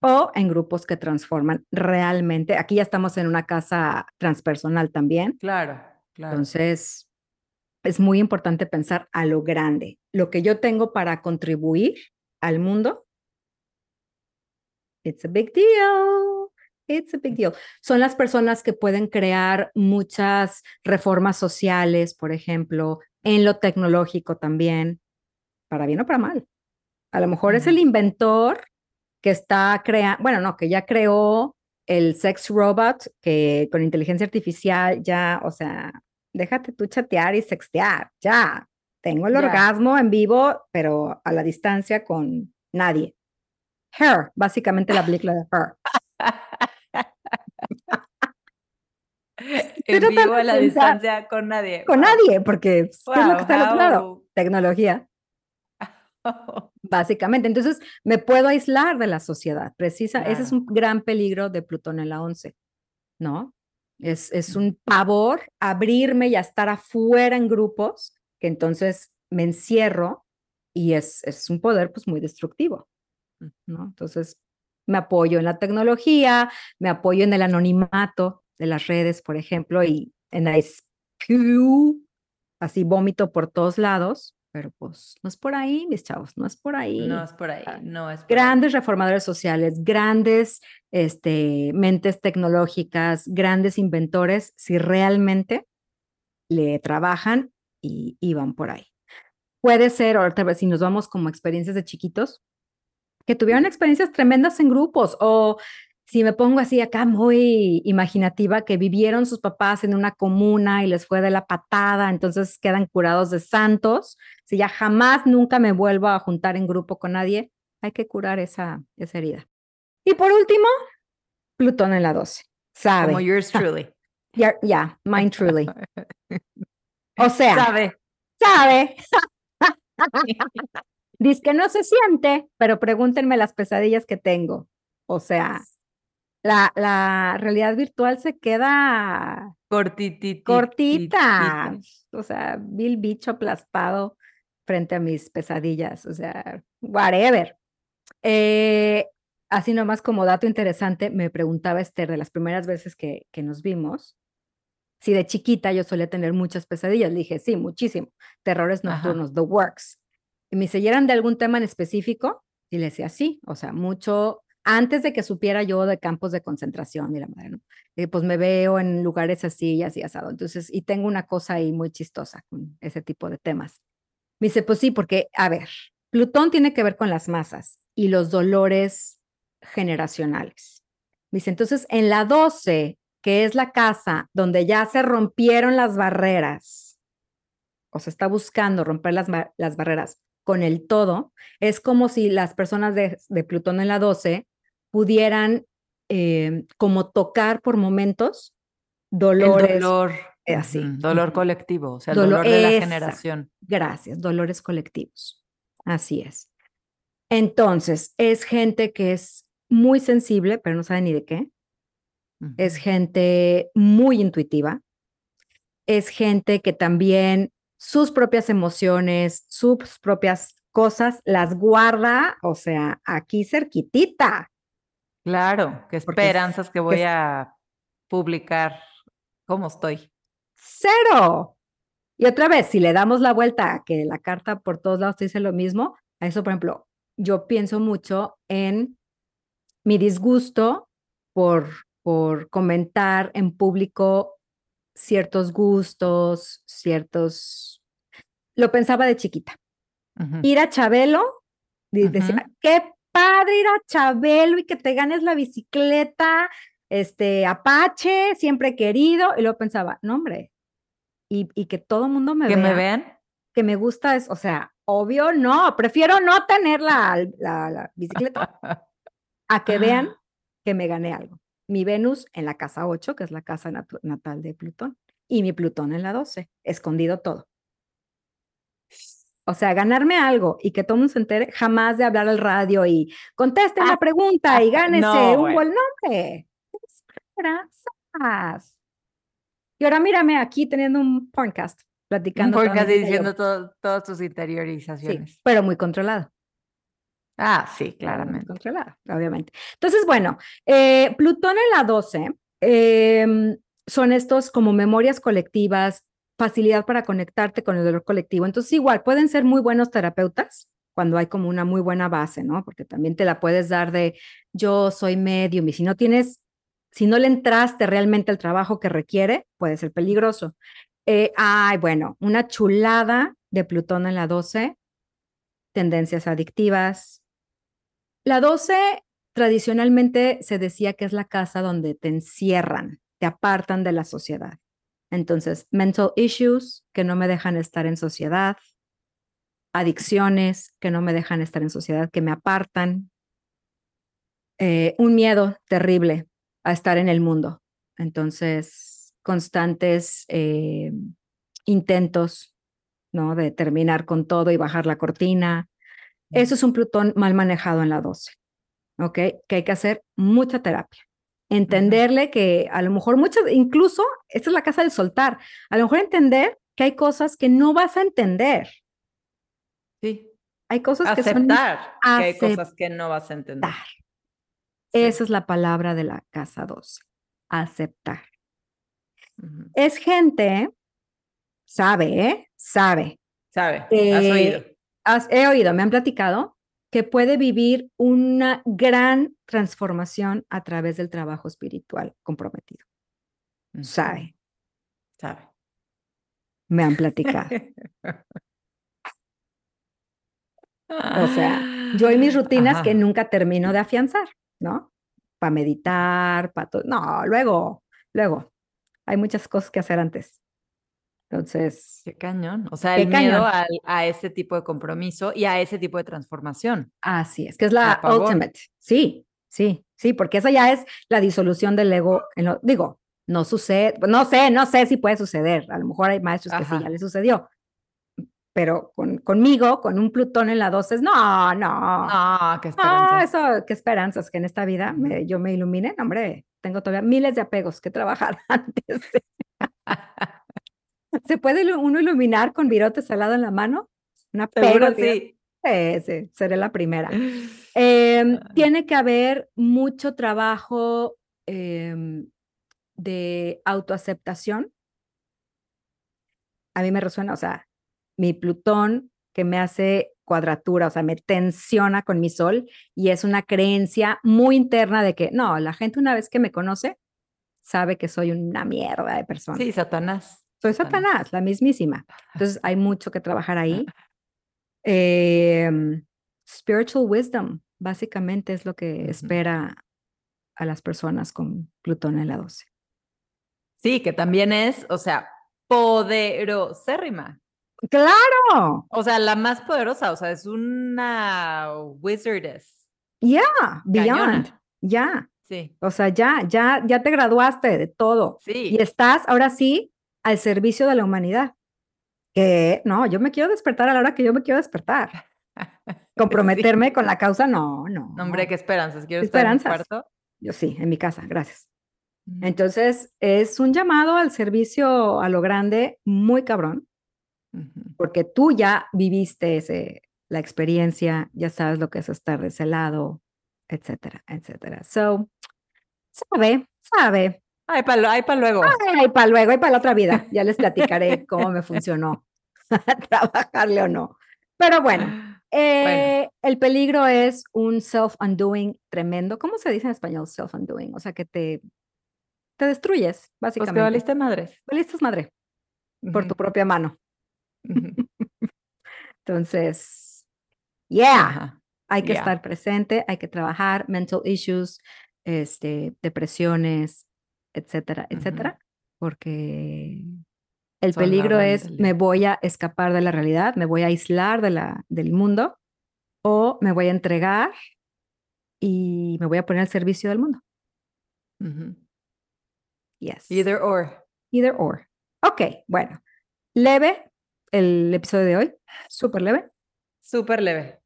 o en grupos que transforman realmente. Aquí ya estamos en una casa transpersonal también. Claro, claro. Entonces, es muy importante pensar a lo grande. Lo que yo tengo para contribuir al mundo, it's a big deal. It's a big deal. Son las personas que pueden crear muchas reformas sociales, por ejemplo, en lo tecnológico también, para bien o para mal. A lo mejor es el inventor que está creando, bueno, no, que ya creó el sex robot, que con inteligencia artificial ya, o sea, déjate tú chatear y sextear, ya. Tengo el Ya. orgasmo en vivo, pero a la distancia con nadie. Her, básicamente la película de Her. en vivo a la distancia con nadie. Con Wow. nadie, porque pues, ¿qué es lo que está al otro lado? Wow, Tecnología, básicamente. Entonces, me puedo aislar de la sociedad. Precisa, ese es Claro. un gran peligro de Plutón en la 11, ¿no? Es, es un pavor abrirme y a estar afuera en grupos, que entonces me encierro y es, es un poder pues muy destructivo, ¿no? Entonces, me apoyo en la tecnología, me apoyo en el anonimato de las redes, por ejemplo, y en la spew, así vómito por todos lados, pero pues no es por ahí, mis chavos, no es por ahí. No es por ahí, Ah, no es por ahí. Grandes reformadores sociales, grandes este, mentes tecnológicas, grandes inventores, si realmente le trabajan y, y van por ahí. Puede ser, otra vez, si nos vamos como experiencias de chiquitos, que tuvieron experiencias tremendas en grupos o si me pongo así acá muy imaginativa, que vivieron sus papás en una comuna y les fue de la patada, entonces quedan curados de santos. Si ya jamás, nunca me vuelvo a juntar en grupo con nadie, hay que curar esa, esa herida. Y por último, Plutón en la 12. Sabe. Como yours truly. Ya, ya, mine truly. O sea, Sabe. sabe. Dice que no se siente, pero pregúntenme las pesadillas que tengo. O sea, la, la realidad virtual se queda Cortitita. cortita. O sea, vi el bicho aplastado frente a mis pesadillas. O sea, whatever. Eh, así nomás como dato interesante, me preguntaba Esther de las primeras veces que, que nos vimos, si de chiquita yo solía tener muchas pesadillas. Le dije, sí, muchísimo. Terrores Ajá. nocturnos, the works. Y me dice, ¿y eran de algún tema en específico? Y le decía, sí, o sea, mucho antes de que supiera yo de campos de concentración y la madre, ¿no? Eh, pues me veo en lugares así y así asado. Entonces, y tengo una cosa ahí muy chistosa con ese tipo de temas. Me dice, pues sí, porque, a ver, Plutón tiene que ver con las masas y los dolores generacionales. Me dice, entonces, en la 12, que es la casa donde ya se rompieron las barreras, o se está buscando romper las, las barreras con el todo, es como si las personas de, de Plutón en la 12 pudieran eh, como tocar por momentos dolores. El dolor. eh, así. Dolor colectivo, o sea, el Dolor- dolor de la esa. generación. Gracias, dolores colectivos. Así es. Entonces, es gente que es muy sensible, pero no sabe ni de qué. Es gente muy intuitiva. Es gente que también sus propias emociones, sus propias cosas, las guarda, o sea, aquí cerquitita. Claro, qué esperanzas que voy es- a publicar cómo estoy. Cero. Y otra vez, si le damos la vuelta a que la carta por todos lados te dice lo mismo, a eso, por ejemplo, yo pienso mucho en mi disgusto por, por comentar en público ciertos gustos, ciertos... Lo pensaba de chiquita. Ir a Chabelo, decía, Ujú. qué padre ir a Chabelo y que te ganes la bicicleta, este, Apache, siempre querido. Y luego pensaba, no, hombre, y, y que todo el mundo me Que vea, me vean. que me gusta es, o sea, obvio no, prefiero no tener la, la, la bicicleta a que vean que me gané algo. Mi Venus en la casa 8, que es la casa natal de Plutón, y mi Plutón en la 12, escondido todo. O sea, ganarme algo y que todo el mundo se entere, jamás de hablar al radio y contesten Ah, la pregunta y gánese no, un bueno. buen nombre. Esperanzas. Y ahora mírame aquí teniendo un podcast, Un platicando. mi podcast y diciendo todo- todas tus Sí, interiorizaciones. pero muy controlado. Ah, sí, muy claramente. Controlada, obviamente. Entonces, bueno, eh, Plutón en la 12 em, son estos como memorias colectivas, facilidad para conectarte con el dolor colectivo. Entonces, igual, pueden ser muy buenos terapeutas cuando hay como una muy buena base, ¿no? Porque también te la puedes dar de yo soy medium y si no tienes, si no le entraste realmente al trabajo que requiere, puede ser peligroso. Eh, ay, bueno, una chulada de Plutón en la 12, tendencias adictivas. La 12 tradicionalmente se decía que es la casa donde te encierran, te apartan de la sociedad. Entonces, mental issues que no me dejan estar en sociedad, adicciones que no me dejan estar en sociedad, que me apartan, eh, un miedo terrible a estar en el mundo. Entonces, constantes eh, intentos, ¿no? De terminar con todo y bajar la cortina. Eso es un Plutón mal manejado en la 12, ¿ok? Que hay que hacer mucha terapia. Entenderle que a lo mejor muchas, incluso, esta es la casa del soltar, a lo mejor entender que hay cosas que no vas a entender. Sí. Hay cosas que son Aceptar que hay cosas que no vas a entender. Sí. Esa es la palabra de la casa 12, aceptar. Es gente, sabe, ¿eh? Sabe. ¿Sabe? Has Eh, oído. Has- he oído, me han platicado que puede vivir una gran transformación a través del trabajo espiritual comprometido. Sabe, Sabe. me han platicado. O sea, Yo y mis rutinas que nunca termino de afianzar, ¿no? Para meditar, para todo. No, luego, luego. Hay muchas cosas que hacer antes. Entonces, Qué cañón. O sea, el miedo al- a ese tipo de compromiso y a ese tipo de transformación. así es, que es la A ultimate. Sí, sí, sí, porque esa ya es la disolución del ego. En lo, digo, no sucede, no sé, no sé si puede suceder. A lo mejor hay maestros que sí Ajá. ya le sucedió. pero con, conmigo, con un Plutón en la 12, no, no. Ah, qué No, esperanza. eso, qué esperanzas que en esta vida me- yo me ilumine. No, hombre, tengo todavía miles de apegos que trabajar antes. ¿Se puede uno iluminar con virote salado en la mano? Un apego. Seguro al virote. sí. Sí, sí, seré la primera. Em, tiene que haber mucho trabajo em, de autoaceptación. A mí me resuena, o sea, mi Plutón que me hace cuadratura, o sea, me tensiona con mi sol y es una creencia muy interna de que no, la gente una vez que me conoce sabe que soy una mierda de persona. Sí, Satanás. Soy Satanás. La mismísima. Entonces hay mucho que trabajar ahí. Em, spiritual wisdom, básicamente es lo que espera a las personas con Plutón en la 12. Sí, que también es, o sea, poderosérrima. ¡Claro! O sea, la más poderosa, o sea, es una wizardess. Ya, beyond, ya. Sí, O sea, ya, ya, ya te graduaste de todo. sí. Y estás ahora sí al servicio de la humanidad. Que no, yo me quiero despertar a la hora que yo me quiero despertar. Comprometerme con la causa, no, no. No, hombre, qué esperanzas. Quiero Qué estar en mi esperanzas. cuarto. Yo sí, en mi casa, gracias. Entonces, es un llamado al servicio a lo grande muy cabrón, porque tú ya viviste ese, la experiencia, ya sabes lo que es estar de ese lado, etcétera, etcétera. So, sabe, sabe. Ay, para luego. Ay, para luego, y para la otra vida. Ya les platicaré cómo me funcionó trabajarle o no. Pero bueno, eh, el peligro es un self-undoing tremendo. ¿Cómo se dice en español self-undoing? O sea, que te, te destruyes, Pues que básicamente. valiste madres. Valiste madre por tu propia mano. ujú. Entonces, yeah, Ajá. hay que yeah. estar presente, hay que trabajar mental issues, este, depresiones, etcétera, etcétera, porque el Son peligro es me voy a escapar de la realidad, me voy a aislar de la, del mundo o me voy a entregar y me voy a poner al servicio del mundo. Yes. Either or. Either or. Ok, bueno. Leve el episodio de hoy, súper leve. Súper leve.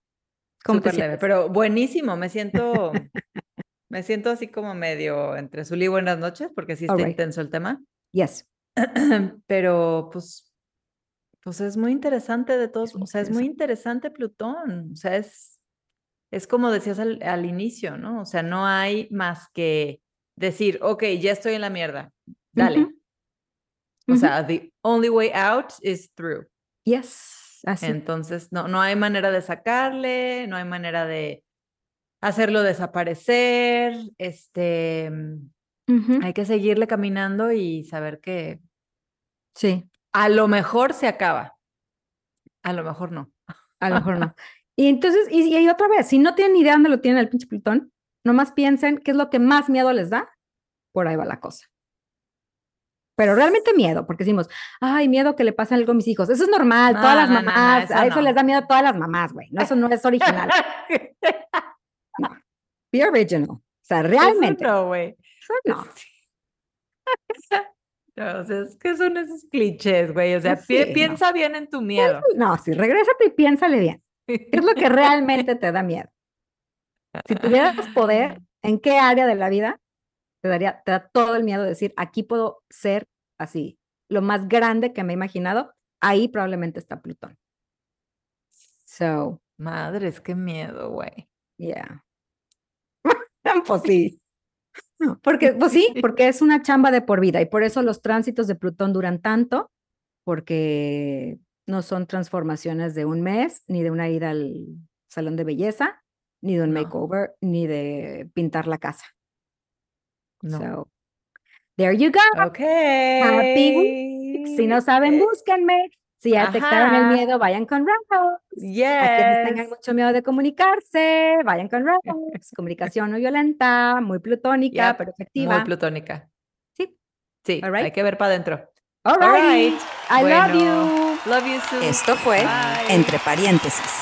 ¿Cómo te Súper leve, pero buenísimo. Me siento, me siento así como medio entre Zuli y buenas noches, porque sí está Alright. intenso el tema. Yes. Pero pues, pues es muy interesante de todos, o sea, es muy interesante Plutón. O sea, es, es como decías al, al inicio, ¿no? O sea, no hay más que decir, ok, ya estoy en la mierda, dale. O sea, the only way out is through. Yes. Así. Entonces, no, no hay manera de sacarle, no hay manera de hacerlo desaparecer, este, mm, hay que seguirle caminando y saber que Sí, a lo mejor se acaba, a lo mejor no. a lo mejor no. Y entonces, y, y otra vez, si no tienen idea dónde lo tiene el pinche Plutón, nomás piensen qué es lo que más miedo les da, por ahí va la cosa. Pero realmente miedo, porque decimos, ay, miedo que le pase algo a mis hijos. Eso es normal, todas las no, no, no, mamás, eso a eso les da miedo a todas las mamás, güey. Eso no es original. Be original. O sea, realmente. Eso no, güey. eso no. No, o sea, es que son esos clichés, güey. O sea, pi- no. piensa bien en tu miedo. No, sí, regrésate y piénsale bien. ¿Qué es lo que realmente te da miedo? Si tuvieras poder, ¿en qué área de la vida te daría, te da todo el miedo de decir, aquí puedo ser así, lo más grande que me he imaginado? Ahí probablemente está Plutón. So, Madres, qué miedo, güey. yeah. pues sí. Porque, pues sí, porque es una chamba de por vida y por eso los tránsitos de Plutón duran tanto, porque no son transformaciones de un mes, ni de una ida al salón de belleza, ni de un No. makeover, ni de pintar la casa. No. So, there you go. Ok. Si no saben, Eh, búsquenme. Si ya detectaron el Ajá. miedo, vayan con Rose. A quienes tengan Yes. mucho miedo de comunicarse, vayan con Rose. Comunicación no violenta, muy plutónica, Yep, pero efectiva. Muy plutónica. Sí. Sí, All hay right. que ver para adentro. All All right. right. I love Bueno, you. Love you, Sue. Esto fue Bye. Entre Paréntesis.